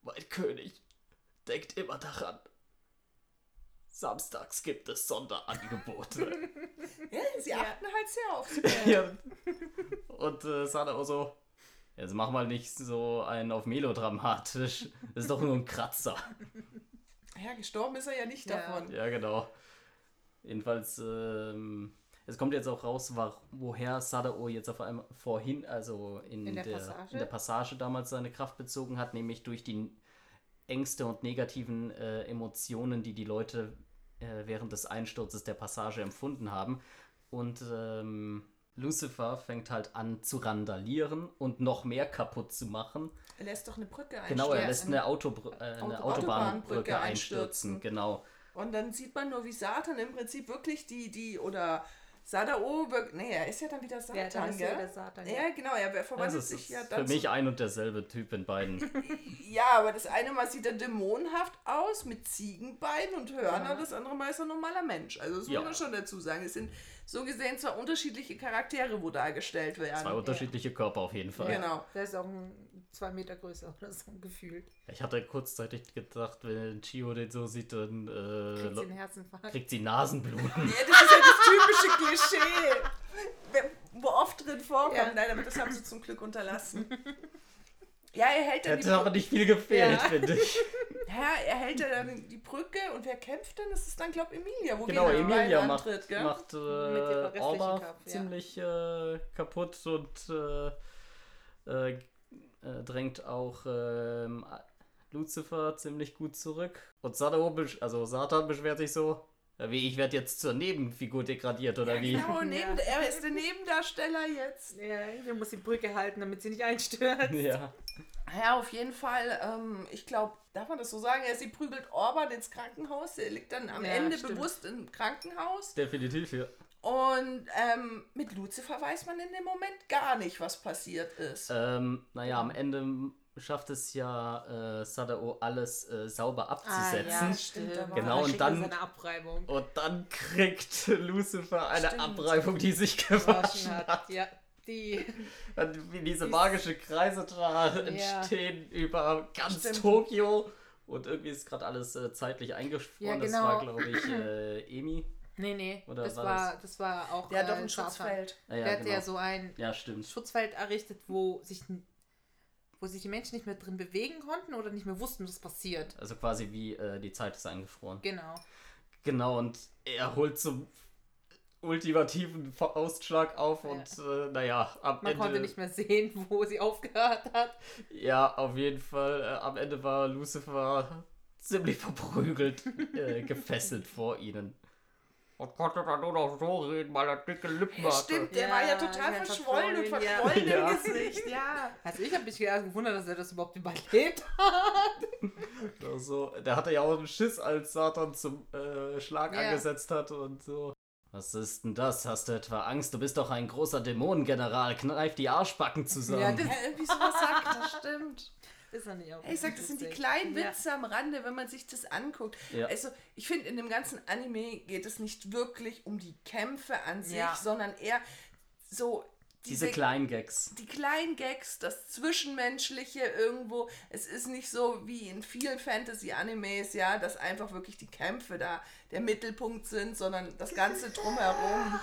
mein König, denkt immer daran, Samstags gibt es Sonderangebote. Ja, sie Ja. achten halt sehr auf sie. ja. Und äh, Sadao so, jetzt mach mal nicht so einen auf melodramatisch. Das ist doch nur ein Kratzer. Ja, gestorben ist er ja nicht Ja. davon. Ja, genau. Jedenfalls, ähm, es kommt jetzt auch raus, woher Sadao jetzt auf einmal vorhin, also in, In der der, Passage? in der Passage damals seine Kraft bezogen hat, nämlich durch die Ängste und negativen äh, Emotionen, die die Leute äh, während des Einsturzes der Passage empfunden haben. Und ähm, Lucifer fängt halt an zu randalieren und noch mehr kaputt zu machen. Er lässt doch eine Brücke einstürzen. Genau, er Ja, lässt eine, Autobr äh, eine Auto- Autobahnbrücke Autobahnbrücke einstürzen. einstürzen. Genau. Und dann sieht man nur, wie Satan im Prinzip wirklich die, die, oder Sadao, nee, er ist ja dann wieder Satan, Ja, dann ist gell? wieder Satan, Ja, ja. genau, er Also verwandelt es sich ist ja für dann mich zu- ein und derselbe Typ in beiden. Ja, aber das eine Mal sieht er dämonenhaft aus, mit Ziegenbeinen und Hörner, das andere Mal ist er ein normaler Mensch. Also das muss Ja. man schon dazu sagen. Es sind so gesehen zwei unterschiedliche Charaktere, wo dargestellt werden. Zwei unterschiedliche Körper auf jeden Fall. Genau. Der ist auch ein, zwei Meter größer oder so gefühlt. Ich hatte kurzzeitig gedacht, wenn Chio den so sieht, dann äh, Kriegt sie einen kriegt sie Nasenbluten. Ja, das ist ja das typische Klischee, wo oft drin vorkommt. Ja. Nein, aber das haben sie zum Glück unterlassen. Ja, er hält dann die Hätte aber Brücke. nicht viel gefehlt, Ja. finde ich. Ja, er hält ja dann die Brücke und wer kämpft denn? Das ist dann, glaube ich, Emilia, wo Genau, Gena Emilia macht, antritt, gell? macht äh, Orba Kraft, ja. ziemlich äh, kaputt und äh, äh, äh, drängt auch ähm, Lucifer ziemlich gut zurück. Und besch- also Satan beschwert sich so, ja, wie ich werde jetzt zur Nebenfigur degradiert oder wie? Genau, neben, er ist der Nebendarsteller jetzt. Ja, ich muss die Brücke halten, damit sie nicht einstürzt. Ja. Ja, auf jeden Fall. Ähm, ich glaube, darf man das so sagen? Ja, sie prügelt Orban ins Krankenhaus. Er liegt dann am Ja, Ende stimmt. bewusst im Krankenhaus. Definitiv, ja. Und ähm, mit Lucifer weiß man in dem Moment gar nicht, was passiert ist. Ähm, naja, am Ende schafft es ja äh, Sadao alles äh, sauber abzusetzen. Ah, ja, Stimmt, Genau, und dann- seine Abreibung. Und dann kriegt Lucifer eine Stimmt. Abreibung, die sich gewaschen Gewaschen hat. hat. Ja, die. Wie diese magische Kreise da entstehen über ganz Stimmt. Tokio. Und irgendwie ist gerade alles äh, zeitlich eingefroren. Ja, Das genau. war, glaube ich, äh, Emi. Nee, nee. Oder das, war war, das? war auch. Der hat doch äh, ein. Schutzfeld. Ah, ja, Der hat genau. ja so ein ja, stimmt. Schutzfeld errichtet, wo sich, wo sich die Menschen nicht mehr drin bewegen konnten oder nicht mehr wussten, was passiert. Also quasi wie äh, die Zeit ist eingefroren. Genau. Genau, und er holt zum ultimativen Faustschlag auf und äh, naja, am Man Ende. konnte nicht mehr sehen, wo sie aufgehört hat. Ja, auf jeden Fall. Äh, am Ende war Lucifer ziemlich verprügelt, äh, gefesselt vor ihnen. Und konnte dann nur noch so reden, weil er dicke Lippen Ja, hatte. stimmt, der Ja, war ja total ja, verschwollen und verschwollen, ja. verquollen Ja. im Gesicht. Ja. Also ich habe mich erst gewundert, dass er das überhaupt überlebt hat. Also, der hatte ja auch einen Schiss, als Satan zum äh, Schlag Ja. angesetzt hat und so. Was ist denn das? Hast du etwa Angst? Du bist doch ein großer Dämonengeneral. Kneif die Arschbacken zusammen. Ja, das- Ja, irgendwie sowas sagt, das stimmt. Ist er nicht auch Hey, ich sag, das sind die kleinen Ja. Witze am Rande, wenn man sich das anguckt. Ja. Also, ich finde, in dem ganzen Anime geht es nicht wirklich um die Kämpfe an sich, Ja. sondern eher so Diese kleinen Gags. die kleinen Gags, das Zwischenmenschliche irgendwo. Es ist nicht so wie in vielen Fantasy-Animes, ja, dass einfach wirklich die Kämpfe da der Mittelpunkt sind, sondern das Ganze drumherum.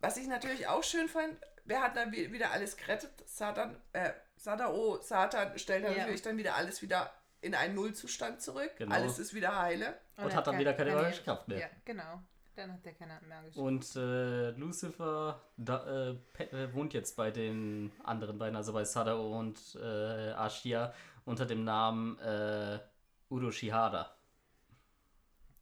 Was ich natürlich auch schön fand, wer hat dann wi- wieder alles gerettet? Satan, äh, Sadao, Satan stellt dann Ja. natürlich dann wieder alles wieder in einen Nullzustand zurück. Genau. Alles ist wieder heile. Und er hat dann wieder keine keine- magische Kraft mehr. Ja, genau. Dann hat er keine magische Kraft. Und äh, Lucifer da, äh, äh, wohnt jetzt bei den anderen beiden, also bei Sadao und äh, Ashia, unter dem Namen äh, Udo Shihada.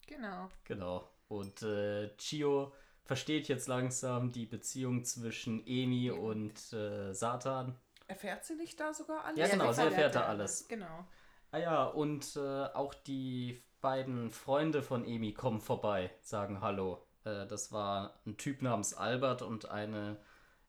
Genau. Genau. Und äh, Chio versteht jetzt langsam die Beziehung zwischen Emi und äh, Satan. Erfährt sie nicht da sogar alles? Ja, genau, sie erfährt da alles. Genau. Ah ja, und äh, auch die beiden Freunde von Emi kommen vorbei, sagen Hallo. Äh, das war ein Typ namens Albert und eine,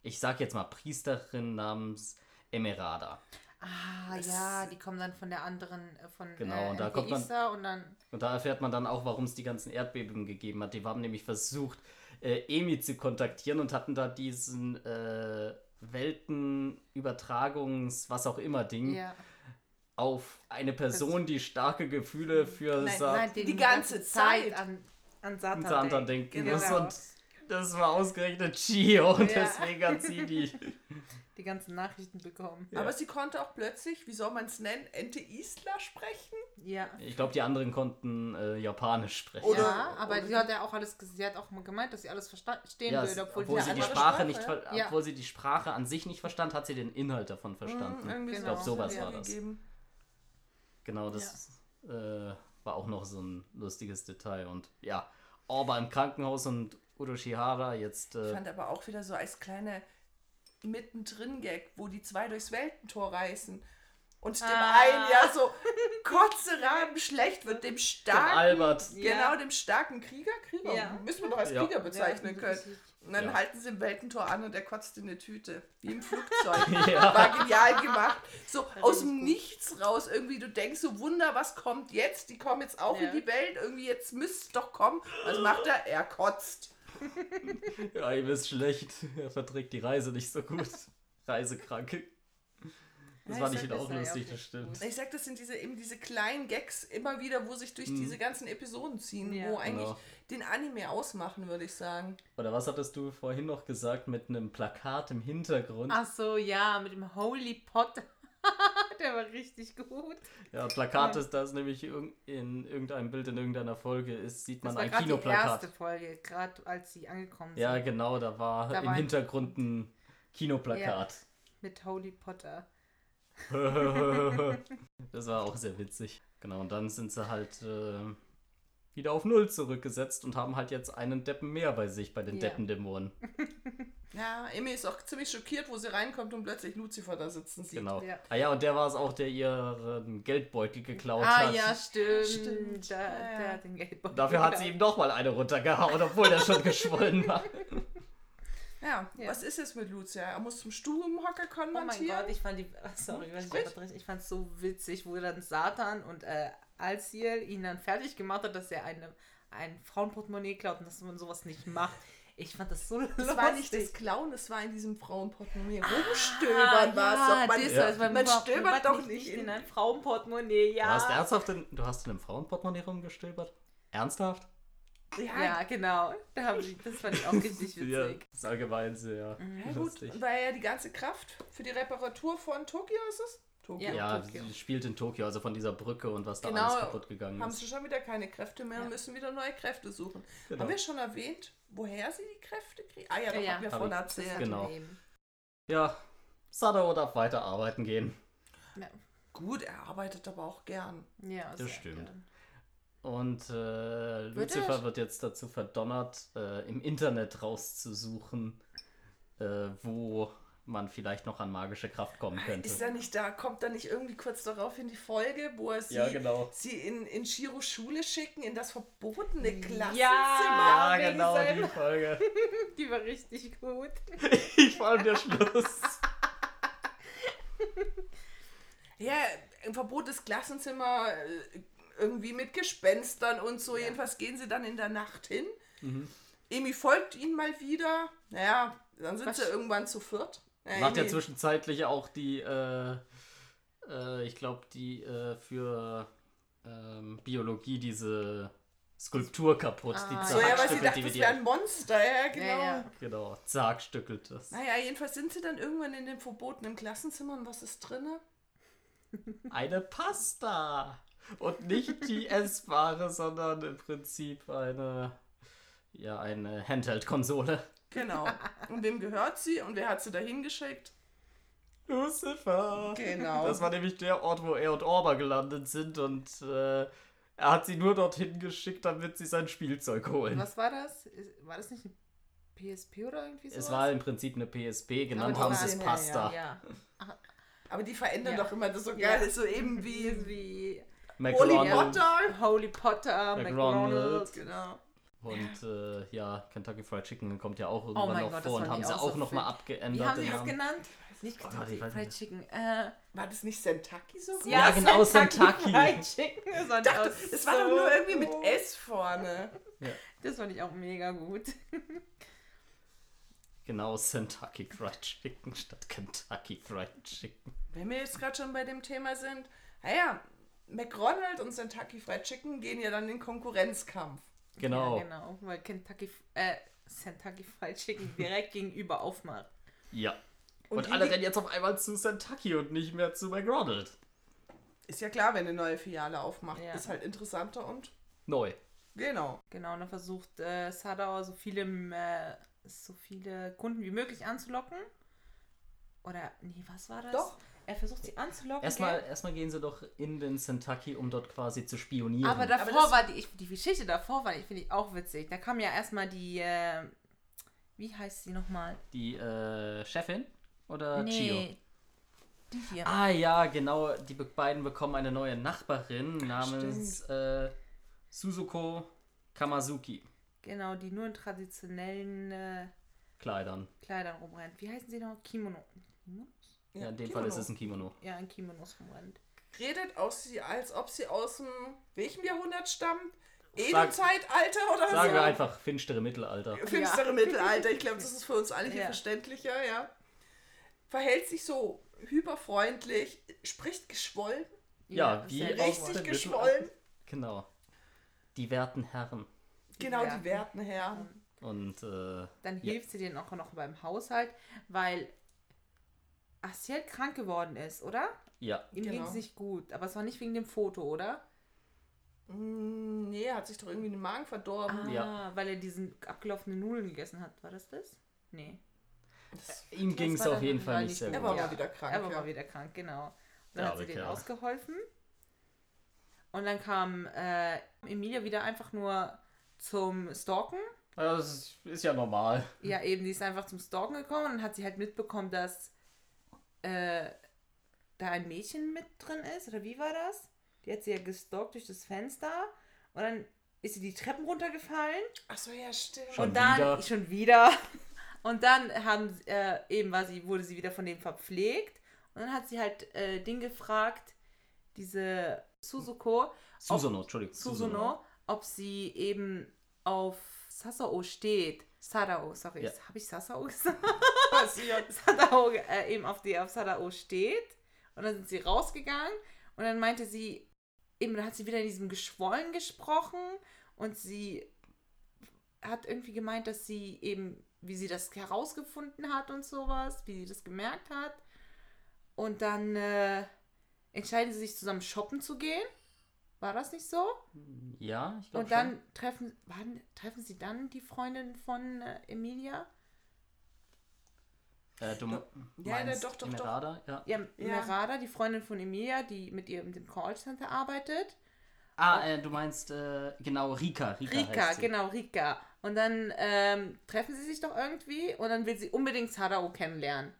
ich sag jetzt mal Priesterin namens Emerada. Ah, Es- ja, die kommen dann von der anderen, äh, von Genau, äh, und da kommt man- und dann, Und da erfährt man dann auch, warum es die ganzen Erdbeben gegeben hat. Die haben nämlich versucht, äh, Emi zu kontaktieren und hatten da diesen äh, Weltenübertragungs-, was auch immer Ding ja. Auf eine Person, die starke Gefühle für Nein, Sa Nein, die ganze Zeit. an, an Satan, Satan denkt. denken Genau. muss. Und das war ausgerechnet Chio und Ja. deswegen hat sie die. die ganzen Nachrichten bekommen. Ja. Aber sie konnte auch plötzlich, wie soll man es nennen, Ente Isla sprechen? Ja. Ich glaube, die anderen konnten äh, Japanisch sprechen. Oder- ja, aber oder- sie hat ja auch alles, sie hat auch mal gemeint, dass sie alles verstehen Ja, würde, obwohl, obwohl die sie die Sprache Sprache, nicht, obwohl sie die Sprache an sich nicht verstand, hat sie den Inhalt davon verstanden. Hm, irgendwie Ich so glaub, hat's sowas war das. gegeben. Genau, das äh, war auch noch so ein lustiges Detail. Und ja, Orba im Krankenhaus und Udo Shihara jetzt. Ich Äh, fand aber auch wieder so als kleine mittendrin-Gag, wo die zwei durchs Weltentor reißen und dem Ah. einen ja so kotzeraben schlecht wird, dem dem starken, Albert. genau, Ja. dem starken Krieger, Krieger, Ja. müssen wir doch als Ja. Krieger bezeichnen Ja, können. Und dann Ja. halten sie im Weltentor an und der kotzt in eine Tüte. Wie im Flugzeug. Ja. War genial gemacht. So aus dem. Nichts raus. Irgendwie, du denkst so, Wunder, was kommt jetzt? Die kommen jetzt auch Ja. in die Welt. Irgendwie, jetzt müsste es doch kommen. Was macht er? Er kotzt. ja, ihm ist schlecht. Er verträgt die Reise nicht so gut. Reisekranke. Das Ja, sag, ihn auch das lustig, auch das stimmt. Ich sag, das sind diese eben diese kleinen Gags immer wieder, wo sich durch diese ganzen Episoden ziehen, Ja. wo eigentlich Genau. den Anime ausmachen, würde ich sagen. Oder was hattest du vorhin noch gesagt mit einem Plakat im Hintergrund? Ach so, ja, mit dem Holy Pot. Der war richtig gut. Ja, Plakat ist das nämlich in irgendeinem Bild in irgendeiner Folge ist, sieht Das man war ein gerade die Kinoplakat. erste Folge, gerade als sie angekommen sind. Ja, genau, da war Da im war Hintergrund ein Kinoplakat. Mit Holy Potter. das war auch sehr witzig. Genau, und dann sind sie halt äh, wieder auf Null zurückgesetzt und haben halt jetzt einen Deppen mehr bei sich, bei den Ja. Deppendämonen. Ja, Emmy ist auch ziemlich schockiert, wo sie reinkommt und plötzlich Lucifer da sitzen sieht. Genau. Ja. Ah ja, und der war es auch, der ihren Geldbeutel geklaut Ah hat. ja, stimmt. Stimmt, Da, ja, ja. Der hat den Geldbeutel. Dafür hat sie ihm doch mal eine runtergehauen, obwohl der schon geschwollen war. Ja, Ja. was ist jetzt mit Lucia? Er muss zum Stubenhocker Oh mein konvertieren. Gott, ich fand die. Sorry, ich fand es so witzig, wo dann Satan und äh, Alciel ihn dann fertig gemacht hat, dass er eine, ein Frauenportemonnaie klaut und dass man sowas nicht macht. Ich fand das so lustig. das war nicht das Klauen, das war in diesem Frauenportemonnaie. Ah, Rumstöbern war es doch. Man, das Ja. man man stöbert man doch nicht, nicht in in- ein Frauenportemonnaie. Ja. Du hast ernsthaft in, du hast in einem Frauenportemonnaie rumgestöbert? Ernsthaft? Ja, Ja, genau. Da haben sie, das fand ich auch richtig Ja, witzig. das ist allgemein sehr ja gut, weil ja die ganze Kraft für die Reparatur von Tokio ist es? Tokio. Ja. Ja, Tokio. sie spielt in Tokio, also von dieser Brücke und was da Genau, alles kaputt gegangen Haben ist. sie schon wieder keine Kräfte mehr und Ja. müssen wieder neue Kräfte suchen. Genau. Haben wir schon erwähnt, woher sie die Kräfte kriegen? Ah ja, da Ja, haben wir hab von ich- erzählt. Genau. Ja, Sadao darf weiter arbeiten gehen. Ja, Gut, er arbeitet aber auch gern. ja Das stimmt. gern. Und äh, Wird Lucifer er? wird jetzt dazu verdonnert, äh, im Internet rauszusuchen, äh, wo man vielleicht noch an magische Kraft kommen könnte. Ist er nicht da? Kommt da nicht irgendwie kurz darauf in die Folge, wo er sie, Ja, genau. sie in, in Shiros Schule schicken, in das verbotene Klassenzimmer? Ja, wegen genau, seinem- die Folge. Die war richtig gut. ich vor allem der Schluss. Ja, ein verbotenes Klassenzimmer, äh, irgendwie mit Gespenstern und so. Jedenfalls gehen sie dann in der Nacht hin. Mhm. Emi folgt ihnen mal wieder. Naja, dann sind Was? sie irgendwann zu viert. Ja, Macht ja Emi- zwischenzeitlich auch die, äh, äh, ich glaube, die äh, für ähm, Biologie diese Skulptur kaputt. die Ah, So, ja, weil sie dachte, das wäre ein Monster. Ja, genau. Ja, ja. Genau, zerhackstückelt das. Naja, jedenfalls sind sie dann irgendwann in dem verbotenen Klassenzimmer und was ist drinne? Eine Pasta! Und nicht die essbare, sondern im Prinzip eine, ja, eine Handheld-Konsole. Genau. Und wem gehört sie und wer hat sie dahin geschickt? Lucifer! Genau. Das war nämlich der Ort, wo er und Orba gelandet sind und äh, er hat sie nur dorthin geschickt, damit sie sein Spielzeug holen. Was war das? War das nicht ein PSP oder irgendwie so? Es war im Prinzip eine PSP, genannt Aber haben die sie es Pasta. Ja. Aber die verändern Ja. doch immer das so Ja. geil, ist so eben wie wie Holy McDonald's. Potter. Holy Potter, McDonald's. McDonald's. Genau. Und äh, ja, Kentucky Fried Chicken kommt ja auch irgendwann Oh noch Gott, vor und haben sie auch auch so nochmal abgeändert. Wie haben sie das genannt? Nicht Oh, Kentucky weiß Fried. Chicken. Äh, War das nicht Kentucky so? Ja, genau, Kentucky. Fried Chicken. Das dachte, das war so doch nur irgendwie mit gut. S vorne. Das fand ich auch mega gut. Genau, Kentucky Fried Chicken statt Kentucky Fried Chicken. Wenn wir jetzt gerade schon bei dem Thema sind, naja, McDonald und Kentucky Fried Chicken gehen ja dann in den Konkurrenzkampf. Genau. Ja, genau. Weil Kentucky, äh, Kentucky Fried Chicken direkt gegenüber aufmacht. Ja. Und Und, alle rennen jetzt auf einmal zu Kentucky und nicht mehr zu McDonald's. Ist ja klar, wenn eine neue Filiale aufmacht. Ja. Ist halt interessanter und Neu. genau. Genau, und dann versucht äh, Sadauer so viele, äh, so viele Kunden wie möglich anzulocken. Oder, nee, was war das? Doch. Er versucht sie anzulocken. Erstmal, gell? erstmal gehen sie doch in den Kentucky, um dort quasi zu spionieren. Aber davor das- war die, ich, die Geschichte davor war, ich finde ich auch witzig. Da kam ja erstmal die, äh, wie heißt sie nochmal? Die äh, Chefin oder Chio? Nee, die hier. Ah ja, genau. Die be- beiden bekommen eine neue Nachbarin namens äh, Suzuko Kamazuki. Genau, die nur in traditionellen äh, Kleidern. Kleidern rumrennt. Wie heißen sie noch? Kimono. Kimonos? Ja, in dem Kimono. Fall ist es ein Kimono. Ja, in Kimonos rumrennt. Redet aus sie, als ob sie aus dem welchem Jahrhundert stammt Edelzeitalter oder Sagen so. wir einfach finstere Mittelalter. Finstere Ja. Mittelalter. Ich glaube, das ist für uns alle hier Ja. verständlicher, ja. Verhält sich so hyperfreundlich, spricht geschwollen, Ja, wie ist richtig geschwollen. Genau. Die werten Herren. Genau, Ja. die werten Herren. Und äh, Dann Ja. hilft sie denen auch noch beim Haushalt, weil Asiel krank geworden ist, oder? ja, Ihm Genau. ging es nicht gut, aber es war nicht wegen dem Foto, oder? Mm, nee, er hat sich doch irgendwie den Magen verdorben. Ah, Ja. weil er diesen abgelaufenen Nudeln gegessen hat. War das das? Nee. ihm ging es auf jeden Fall nicht sehr gut. Er war Ja. mal wieder krank. er war ja. mal wieder krank, genau. Und dann Der hat sie denen ausgeholfen. Und dann kam äh, Emilia wieder einfach nur zum Stalken. Ja, Das ist, ja normal. Ja, eben, die ist einfach zum Stalken gekommen und dann hat sie halt mitbekommen, dass äh, da ein Mädchen mit drin ist. Oder wie war das? Die hat sie ja gestalkt durch das Fenster. Und dann ist sie die Treppen runtergefallen. Achso, ja, stimmt. Schon und dann wieder? schon wieder. Und dann haben äh, eben war sie, wurde sie wieder von dem verpflegt. Und dann hat sie halt äh, Ding gefragt, diese Suzuko, Susono, Entschuldigung. Susuno, ob sie eben auf Sasao steht. Sadao, sorry, Ja. habe ich Sasao gesagt? passiert. Sadao äh, eben auf die auf Sadao steht. Und dann sind sie rausgegangen und dann meinte sie, eben dann hat sie wieder in diesem Geschwollen gesprochen und sie hat irgendwie gemeint, dass sie eben, wie sie das herausgefunden hat und sowas, wie sie das gemerkt hat. Und dann äh, entscheiden sie sich zusammen shoppen zu gehen. War das nicht so? Ja, ich glaube Und dann treffen, wann, treffen sie dann die Freundin von äh, Emilia? Äh, du Ja, meinst doch, doch, doch. Emerada? Ja. Ja, Ja. Merada, die Freundin von Emilia, die mit ihr im dem Callcenter arbeitet. Ah, äh, du meinst äh, genau Rika. Rika, Rika, heißt sie. genau, Rika. Und dann ähm, treffen sie sich doch irgendwie und dann will sie unbedingt Sadao kennenlernen.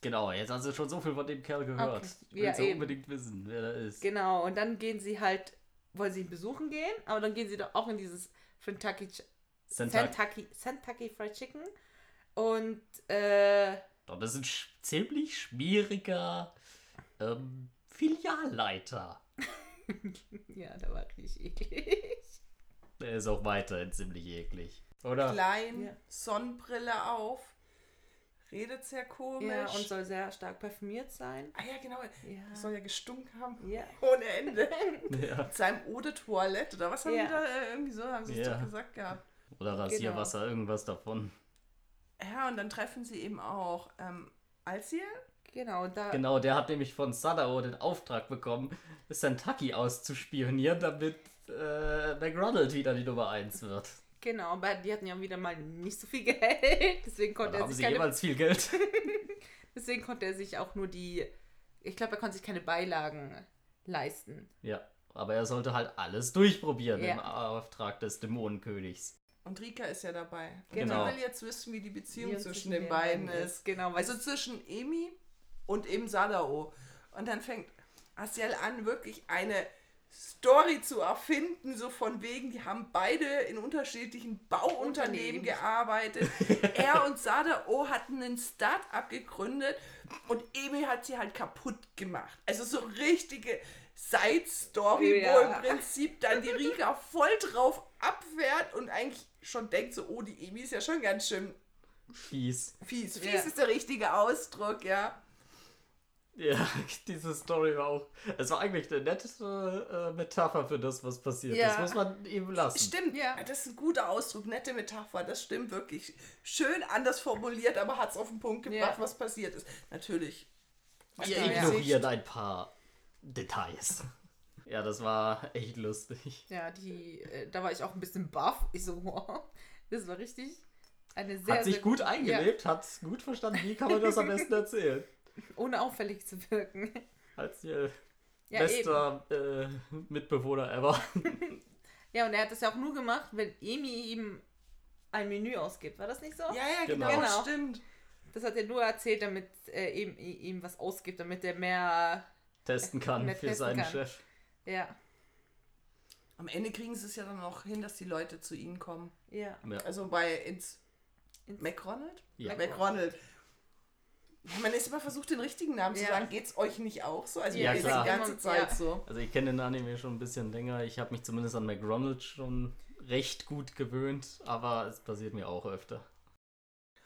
Genau, jetzt hast du schon so viel von dem Kerl gehört. Okay, Ich will ja, so unbedingt wissen, wer da ist. Genau, und dann gehen sie halt, wollen sie ihn besuchen gehen, aber dann gehen sie doch auch in dieses. Kentucky, Kentucky Fried Chicken. Und äh, Doch, das ist ein sch ziemlich schwieriger ähm, Filialleiter. ja, der war richtig eklig. Der ist auch weiterhin ziemlich eklig. Oder? Klein, Ja. Sonnenbrille auf, redet sehr komisch. Ja, und soll sehr stark parfümiert sein. ah ja, genau. Ja. Soll ja gestunken haben. Ja. Ohne Ende. Ja. Mit seinem Eau de Toilette oder was haben Ja. die da äh, irgendwie so, haben sie es Ja. doch gesagt gehabt. Oder Rasierwasser, irgendwas davon. Ja, und dann treffen sie eben auch ähm, Alciel. Genau, da. Genau, der hat nämlich von Sadao den Auftrag bekommen, Santaki auszuspionieren, damit äh, McRonald wieder die Nummer 1 wird. Genau, aber die hatten ja wieder mal nicht so viel Geld. Deswegen konnte, er haben sich sie keine, jeweils viel Geld. deswegen konnte er sich auch nur die. Ich glaube, er konnte sich keine Beilagen leisten. ja, aber er sollte halt alles durchprobieren Ja. im Auftrag des Dämonenkönigs. Und Rika ist ja dabei. Genau. Und die will jetzt wissen, wie die Beziehung zwischen zwischen den den beiden ist. ist. Genau, weil Also zwischen Emi und eben Sadao. Und dann fängt Asiel an, wirklich eine Story zu erfinden, so von wegen, die haben beide in unterschiedlichen Bauunternehmen Unternehmen. gearbeitet. er und Sadao hatten ein Start-up gegründet und Emi hat sie halt kaputt gemacht. Also so richtige Side-Story, wo Ja. im Prinzip dann die Rika voll drauf abfährt und eigentlich schon denkt so, oh, die Emi ist ja schon ganz schön Fies. fies. Fies Ja. ist der richtige Ausdruck, ja. Ja, diese Story war auch. Es war eigentlich eine nette äh, Metapher für das, was passiert Ja. ist. Muss man ihm lassen. Stimmt, Ja. Das ist ein guter Ausdruck, nette Metapher. Das stimmt wirklich. Schön anders formuliert, aber hat es auf den Punkt gebracht, Ja. was passiert ist. Natürlich. Ja. ignorieren ein paar Details. Ja, das war echt lustig. Ja, die, äh, da war ich auch ein bisschen baff. Ich so, wow, das war richtig eine sehr, hat sich sehr gut eingelebt, hat gut verstanden, wie kann man das am besten erzählen. Ja, ohne auffällig zu wirken. Als ihr Ja, bester äh, Mitbewohner ever. Ja, und er hat das ja auch nur gemacht, wenn Emi ihm ein Menü ausgibt. War das nicht so? Ja, ja, Genau. genau, Genau. stimmt. Das hat er nur erzählt, damit äh, ihm, ihm was ausgibt, damit er mehr. Testen kann Mehr für testen seinen kann. Chef. Ja, Am Ende kriegen sie es ja dann auch hin, dass die Leute zu ihnen kommen. ja. Ja. Also bei ins Ins- McRonald? Ja. McRonald. Man ist immer versucht, den richtigen Namen zu Ja. sagen. Geht's euch nicht auch so? Also Ja, mir klar. die ganze Zeit Ja. so. Also ich kenne den Anime schon ein bisschen länger. Ich habe mich zumindest an McRonald schon recht gut gewöhnt, aber es passiert mir auch öfter.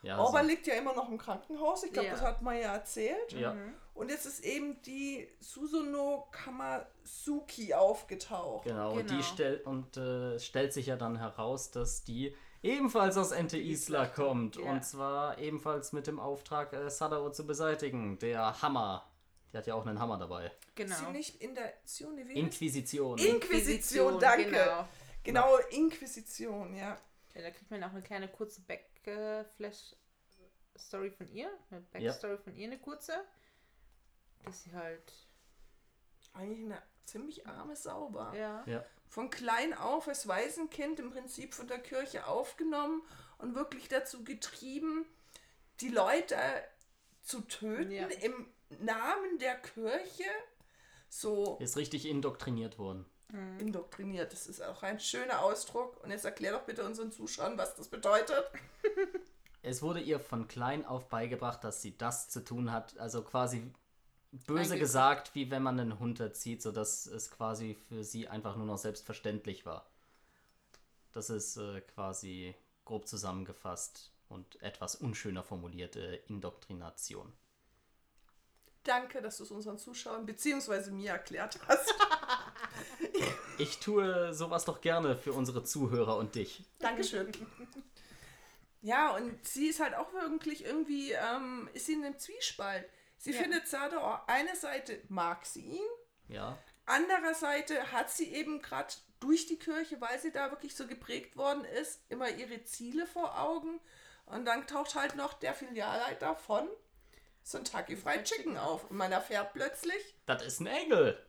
Ja, Orba so, liegt ja immer noch im Krankenhaus. Ich glaube, Ja. das hat man ja erzählt. ja. Mhm. Und jetzt ist eben die Susuno Kamazuki aufgetaucht. Genau, und die Genau. stellt und äh, es stellt sich ja dann heraus, dass die ebenfalls aus Ente Isla kommt. Ja. Und zwar ebenfalls mit dem Auftrag, äh, Sadao zu beseitigen. Der Hammer. Die hat ja auch einen Hammer dabei. Genau. Ist sie nicht in der heißt- Inquisition. Inquisition, danke. Genau. Genau, Inquisition, ja. Ja, da kriegt man auch eine kleine kurze Back-Flash-Story von ihr. Eine Backstory von ihr, eine kurze. Dass sie halt. Eigentlich eine ziemlich arme Sau war. Ja. ja. Von klein auf als Waisenkind im Prinzip von der Kirche aufgenommen und wirklich dazu getrieben, die Leute zu töten Ja. im Namen der Kirche. So Ist richtig indoktriniert worden. Indoktriniert. Das ist auch ein schöner Ausdruck. Und jetzt erklär doch bitte unseren Zuschauern, was das bedeutet. Es wurde ihr von klein auf beigebracht, dass sie das zu tun hat, also quasi böse gesagt, wie wenn man einen Hund erzieht, sodass es quasi für sie einfach nur noch selbstverständlich war. Das ist äh, quasi grob zusammengefasst und etwas unschöner formulierte Indoktrination. Danke, dass du es unseren Zuschauern bzw. mir erklärt hast. Ich tue sowas doch gerne für unsere Zuhörer und dich. Dankeschön. Ja, und sie ist halt auch wirklich irgendwie, ähm, ist sie in einem Zwiespalt. Sie Ja. findet Sador, eine Seite mag sie ihn, Ja, anderer Seite hat sie eben gerade durch die Kirche, weil sie da wirklich so geprägt worden ist, immer ihre Ziele vor Augen. Und dann taucht halt noch der Filialleiter von Kentucky Fried Chicken auf. Und man erfährt plötzlich, das ist ein Engel.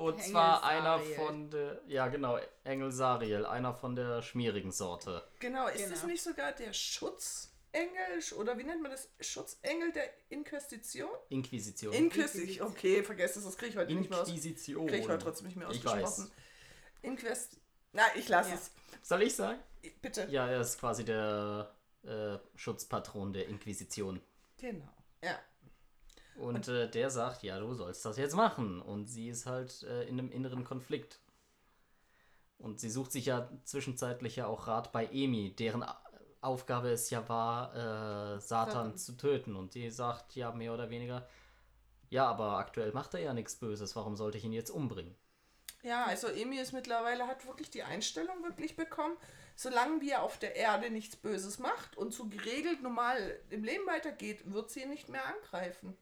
Und Engel zwar einer Sariel. von der, ja genau, Engel Sariel, einer von der schmierigen Sorte. genau, ist Genau. es nicht sogar der Schutzengel oder wie nennt man das? Schutzengel der Inquisition? Inquisition. Inquisition. Okay, vergesst es, das kriege ich heute nicht mehr aus. Inquisition. Kriege ich heute trotzdem nicht mehr Ich ausgesprochen. Inquest. Na, ich lasse Ja. es. Soll ich sagen? Bitte. Ja, er ist quasi der äh, Schutzpatron der Inquisition. Genau. Ja. Und, äh, der sagt, ja, du sollst das jetzt machen. Und sie ist halt äh, in einem inneren Konflikt. Und sie sucht sich ja zwischenzeitlich ja auch Rat bei Emi, deren Aufgabe es ja war, äh, Satan Satan. zu töten. Und die sagt ja mehr oder weniger, ja, aber aktuell macht er ja nichts Böses, warum sollte ich ihn jetzt umbringen? Ja, also Emi ist mittlerweile, hat wirklich die Einstellung wirklich bekommen, solange wie er auf der Erde nichts Böses macht und so geregelt normal im Leben weitergeht, wird sie ihn nicht mehr angreifen.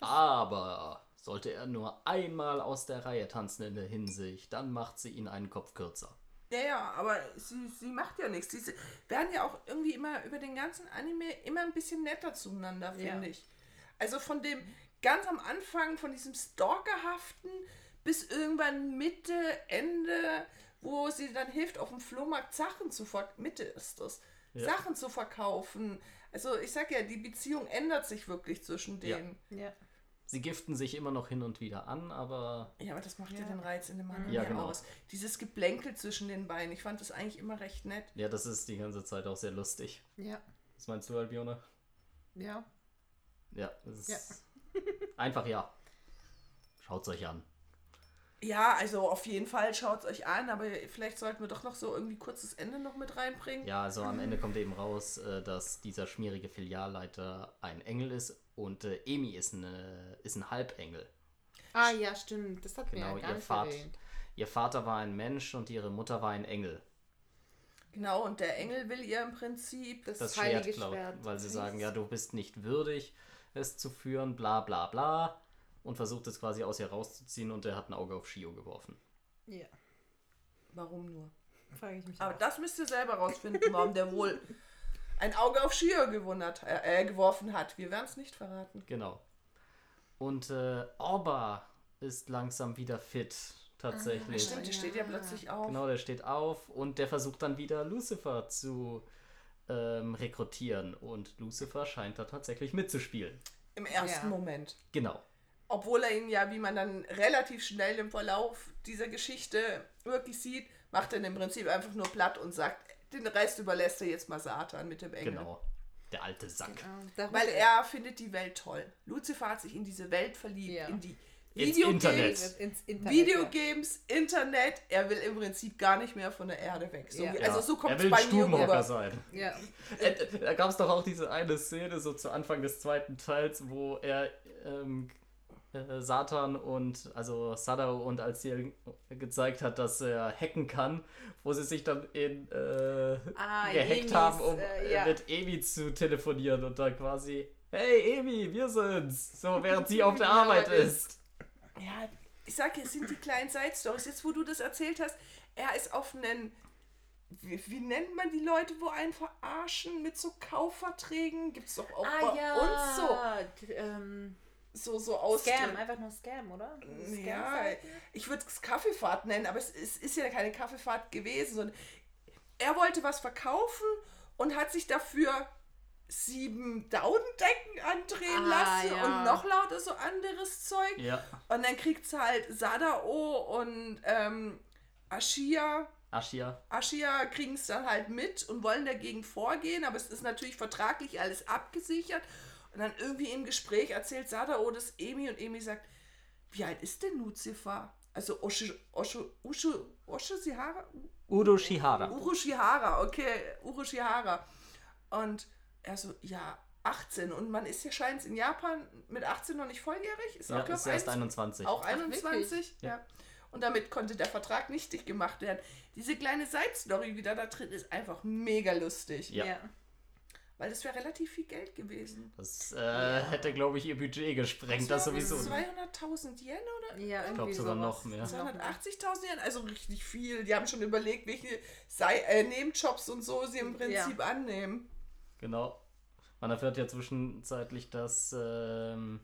Aber sollte er nur einmal aus der Reihe tanzen in der Hinsicht, dann macht sie ihn einen Kopf kürzer. Ja, ja, aber sie, sie macht ja nichts. Sie werden ja auch irgendwie immer über den ganzen Anime immer ein bisschen netter zueinander, finde Ja. ich. Also von dem ganz am Anfang, von diesem Stalkerhaften bis irgendwann Mitte, Ende, wo sie dann hilft, auf dem Flohmarkt Sachen zu verkaufen. Mitte ist das. Ja. Sachen zu verkaufen. Also ich sag ja, die Beziehung ändert sich wirklich zwischen Ja. denen. Ja. Sie giften sich immer noch hin und wieder an, aber Ja, aber das macht ja, Ja. den Reiz in dem Anime Ja, genau. aus. Dieses Geplänkel zwischen den beiden. Ich fand das eigentlich immer recht nett. ja, das ist die ganze Zeit auch sehr lustig. Ja. Was meinst du, Albiona? Ja. Ja, das ist Ja. einfach ja. Schaut's euch an. Ja, also auf jeden Fall schaut es euch an, aber vielleicht sollten wir doch noch so irgendwie kurzes Ende noch mit reinbringen. Ja, also am Ende kommt eben raus, äh, dass dieser schmierige Filialleiter ein Engel ist und äh, Emi ist, eine, ist ein Halbengel. Ah, ja, stimmt. Das hat Genau, mir ja gar ihr, nicht Vater, erwähnt. ihr Vater war ein Mensch und ihre Mutter war ein Engel. Genau, und der Engel will ihr im Prinzip. Das, Das heilige Schwert Schwert. weil sie sagen, ja, du bist nicht würdig, es zu führen, bla bla bla. Und versucht es quasi aus ihr rauszuziehen und er hat ein Auge auf Shio geworfen. Ja. Warum nur? Frage ich mich Aber auch. das müsst ihr selber rausfinden, warum der wohl ein Auge auf Shio gewundert, äh, äh, geworfen hat. Wir werden es nicht verraten. Genau. Und äh, Orba ist langsam wieder fit, tatsächlich. Stimmt, der steht ja plötzlich auf. Genau, der steht auf und der versucht dann wieder Lucifer zu ähm, rekrutieren. Und Lucifer scheint da tatsächlich mitzuspielen. Im ersten Ja. Moment. Genau. Obwohl er ihn ja, wie man dann relativ schnell im Verlauf dieser Geschichte wirklich sieht, macht er ihn im Prinzip einfach nur platt und sagt, den Rest überlässt er jetzt mal Satan mit dem Engel. Genau. Der alte Sack. Genau. Weil er findet die Welt toll. Lucifer hat sich in diese Welt verliebt, Ja. in die Videogames, Internet. Videogames, Internet. Er will im Prinzip gar nicht mehr von der Erde weg. So, Ja. Also so kommt er es bei mir rüber. sein. Ja. Äh, Da gab es doch auch diese eine Szene so zu Anfang des zweiten Teils, wo er ähm, äh, Satan und also Sadao und Alciel gezeigt hat, dass er hacken kann, wo sie sich dann in äh, Ah, gehackt Emis, haben, um äh, äh, ja. mit Emi zu telefonieren und dann quasi Hey Emi, wir sind's! So während sie auf der Arbeit ist. Ja, ich sag, es sind die kleinen Side-Stories. Jetzt, wo du das erzählt hast, er ist auf einen. Wie, wie nennt man die Leute, wo einen verarschen mit so Kaufverträgen? Gibt es doch auch Ah bei ja. uns so, Ähm, so, so aus. Scam, einfach nur Scam, oder? Ja, Scam-Seiten? ich würde es Kaffeefahrt nennen, aber es, es ist ja keine Kaffeefahrt gewesen. sondern er wollte was verkaufen und hat sich dafür sieben Daunendecken andrehen Ah, lassen ja. und noch lauter so anderes Zeug. Ja. Und dann kriegt's halt Sadao und ähm, Ashia. Aschia. Ashia kriegen es dann halt mit und wollen dagegen vorgehen, aber es ist natürlich vertraglich alles abgesichert. Und dann irgendwie im Gespräch erzählt Sadao das Emi und Emi sagt, wie alt ist denn Lucifer? Also Osho, Osho, Ushu, Osho Sihara? Udo Shihara. Urushihara, okay, Urushihara. Und er so, ja, 18. Und man ist ja scheint in Japan mit 18 noch nicht volljährig. Ist Ja, auch, glaub, ist erst 21. 21. Auch Ach, 21, wirklich? ja. Und damit konnte der Vertrag nichtig gemacht werden. Diese kleine Side-Story, die da, da drin ist, einfach mega lustig. Ja. ja. Weil das wäre relativ viel Geld gewesen. Das äh, hätte, glaube ich, ihr Budget gesprengt, das war sowieso. 200.000 Yen oder? Ja, Ich irgendwie glaube sogar noch mehr. 280.000 Yen, also richtig viel. Die haben schon überlegt, welche Sei äh, Nebenjobs und so sie im Prinzip annehmen. Genau. Man erfährt ja zwischenzeitlich, dass ähm,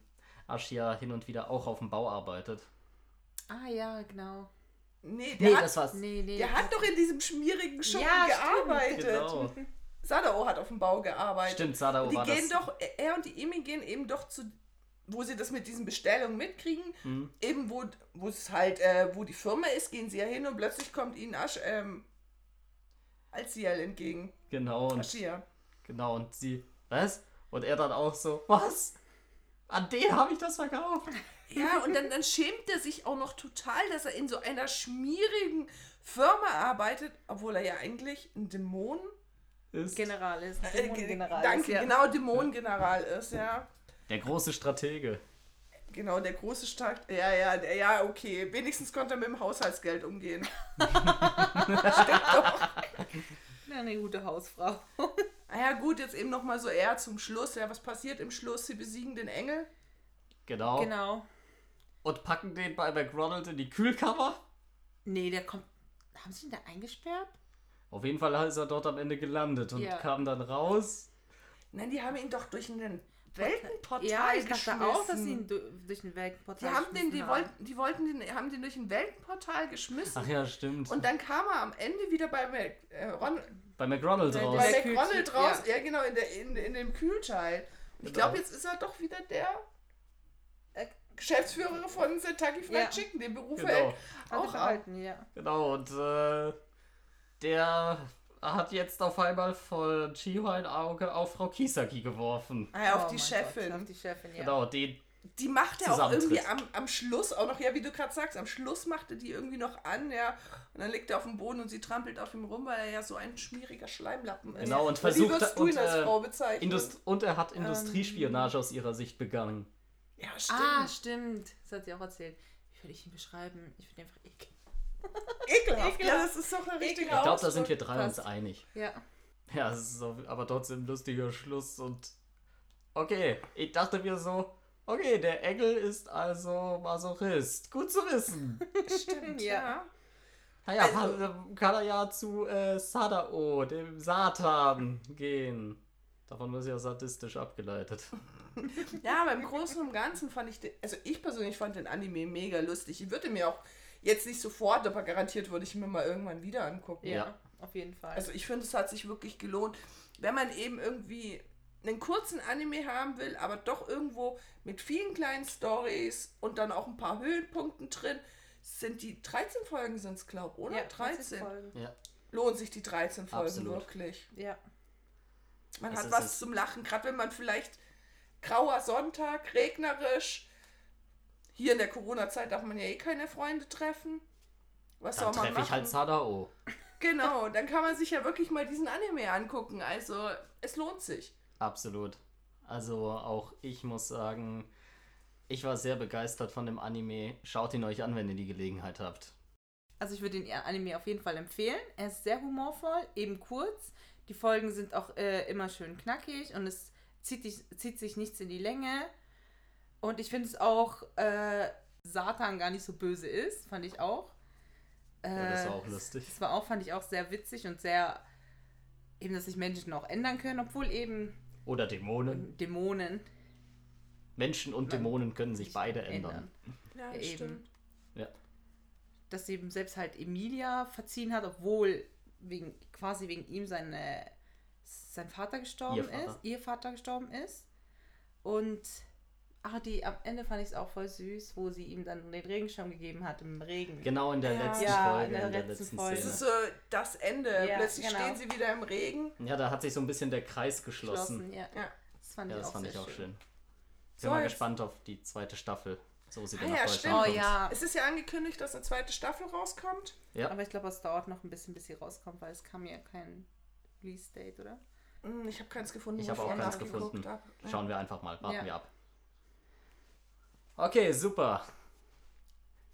Aschia hin und wieder auch auf dem Bau arbeitet. Ah ja, genau. Nee, der, Nee, hat, das war's. Nee, nee. der hat doch in diesem schmierigen Schuppen Ja, stimmt. gearbeitet. Genau. Sadao hat auf dem Bau gearbeitet. Stimmt, Sadao die war gehen das. doch, er und die Emi gehen eben doch zu, wo sie das mit diesen Bestellungen mitkriegen, Mhm. eben wo, wo es halt, äh, wo die Firma ist, gehen sie ja hin und plötzlich kommt ihnen Asch, ähm, Alciel entgegen. Genau, und, Aschia. genau, und sie, was? Und er dann auch so, was? An den habe ich das verkauft? Ja, und dann, dann schämt er sich auch noch total, dass er in so einer schmierigen Firma arbeitet, obwohl er ja eigentlich ein Dämon, Ist General ist. äh, Dämonengeneral danke, ist, ja. genau, Dämonengeneral ist, ja. der große Stratege. Genau, der große Stark. Ja, ja, der, ja, okay. Wenigstens konnte er mit dem Haushaltsgeld umgehen. Ja, eine gute Hausfrau. Ah ja, gut, jetzt eben nochmal so eher zum Schluss. Ja, was passiert im Schluss? Sie besiegen den Engel. Genau. genau. Und packen den bei McDonalds in die Kühlkammer. Nee, der kommt. Haben sie ihn da eingesperrt? Auf jeden Fall ist er dort am Ende gelandet und Ja. kam dann raus. Nein, die haben ihn doch durch ein Weltenportal ja, ich geschmissen. dachte auch, dass sie ihn du durch den Weltenportal Die, haben den, die, geschmissen wollten, die wollten den, haben den durch ein Weltenportal geschmissen. Ach ja, stimmt. Und dann kam er am Ende wieder bei, Mac- äh, Ron, bei McDonalds Bei raus. bei McDonald raus. ja. Ja. genau, in, der, in, in dem Kühlteil. Und ich Genau. glaube, jetzt ist er doch wieder der Äh, Geschäftsführer von Kentucky Fried Ja. Chicken. Den Beruf Genau. er auch ab. behalten, ja. Genau, und äh, der hat jetzt auf einmal von Chiho ein Auge auf Frau Kisaki geworfen. Ah, ja, auf Oh die Chefin. Gott, auf die Chefin, ja. Genau, den. Die macht er auch irgendwie am, am Schluss, auch noch, ja, wie du gerade sagst, am Schluss machte die irgendwie noch an, ja. Und dann liegt er auf dem Boden und sie trampelt auf ihm rum, weil er ja so ein schmieriger Schleimlappen ist. Genau, und Wie versucht würdest du und, ihn als äh, Frau bezeichnen? Indust und er Ähm. hat Industriespionage aus ihrer Sicht begangen. ja, stimmt. Ah, stimmt. Das hat sie auch erzählt. Wie würde ich ihn beschreiben? Ich finde ihn einfach eklig. Ekelhaft. Ekelhaft. Ja, das ist doch ein richtiger Ich glaube, da sind wir drei uns einig. Ja. Ja, es ist so, aber trotzdem ein lustiger Schluss und. Okay, ich dachte mir so, okay, der Engel ist also Masochist. Gut zu wissen. Stimmt, Ja. ja. Naja, Also- kann, kann er ja zu äh, Sadao, dem Satan, gehen. Davon ist ja sadistisch abgeleitet. Ja, aber im Großen und Ganzen fand ich, den, also ich persönlich fand den Anime mega lustig. Ich würde mir auch jetzt nicht sofort, aber garantiert würde ich mir mal irgendwann wieder angucken. ja. Ja. Auf jeden Fall. Also ich finde, es hat sich wirklich gelohnt, wenn man eben irgendwie einen kurzen Anime haben will, aber doch irgendwo mit vielen kleinen Stories und dann auch ein paar Höhenpunkten drin. Sind die 13 Folgen sind es, glaube ich, oder? ja, 13. Folgen. Ja. Lohnt sich die 13 Folgen Absolut. wirklich. Ja. Man Es hat was zum Lachen, gerade wenn man vielleicht grauer Sonntag, regnerisch. Hier in der Corona-Zeit darf man ja eh keine Freunde treffen. Was Dann soll man treffe machen? ich halt Sadao. Genau, dann kann man sich ja wirklich mal diesen Anime angucken. Also, es lohnt sich. Absolut. Also auch ich muss sagen, ich war sehr begeistert von dem Anime. Schaut ihn euch an, wenn ihr die Gelegenheit habt. Also ich würde den Anime auf jeden Fall empfehlen. Er ist sehr humorvoll, eben kurz. Die Folgen sind auch äh, immer schön knackig und es zieht, dich, zieht sich nichts in die Länge. Und ich finde es auch, äh, Satan gar nicht so böse ist, fand ich auch. Ja, das Äh, war auch lustig. Das war auch, fand ich auch sehr witzig und sehr, eben, dass sich Menschen auch ändern können, obwohl eben Oder Dämonen. Dämonen Menschen und Dämonen können sich beide ändern. Ja, Ja, das eben. stimmt. Ja. dass eben selbst halt Emilia verziehen hat, obwohl wegen, quasi wegen ihm seine, sein Vater gestorben Ihr Vater. ist, ihr Vater gestorben ist. Und ach, die am Ende fand ich es auch voll süß, wo sie ihm dann den Regenschirm gegeben hat im Regen. Genau in der Ja. letzten Ja, Folge, in der in der letzten letzten Folge. Das ist so das Ende. Ja, Plötzlich genau. stehen sie wieder im Regen. Ja, da hat sich so ein bisschen der Kreis geschlossen. Geschlossen, ja. Ja. Das fand Ja, ich das auch fand sehr ich auch schön. schön. So, Bin mal jetzt- gespannt auf die zweite Staffel. So sie Ah dann ja, stimmt. Oh ja. Es ist ja angekündigt, dass eine zweite Staffel rauskommt. Ja. Aber ich glaube, es dauert noch ein bisschen, bis sie rauskommt, weil es kam ja kein Release-Date, oder? Hm, Ich habe keins gefunden. Ich habe auch keins gefunden. hab. Schauen wir einfach mal. Warten Ja. wir ab. Okay, super.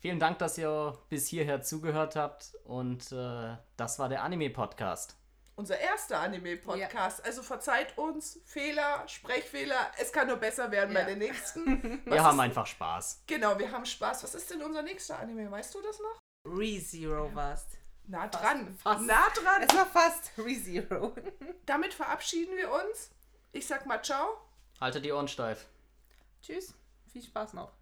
Vielen Dank, dass ihr bis hierher zugehört habt. Und äh, das war der Anime-Podcast. Unser erster Anime-Podcast. Also verzeiht uns Fehler, Sprechfehler. Es kann nur besser werden bei Ja. den nächsten. Wir haben ist- einfach Spaß. Genau, wir haben Spaß. Was ist denn unser nächster Anime? Weißt du das noch? ReZero warst. Nah dran. fast. Nah dran. Es war fast ReZero. Damit verabschieden wir uns. Ich sag mal ciao. Haltet die Ohren steif. Tschüss. Viel Spaß noch.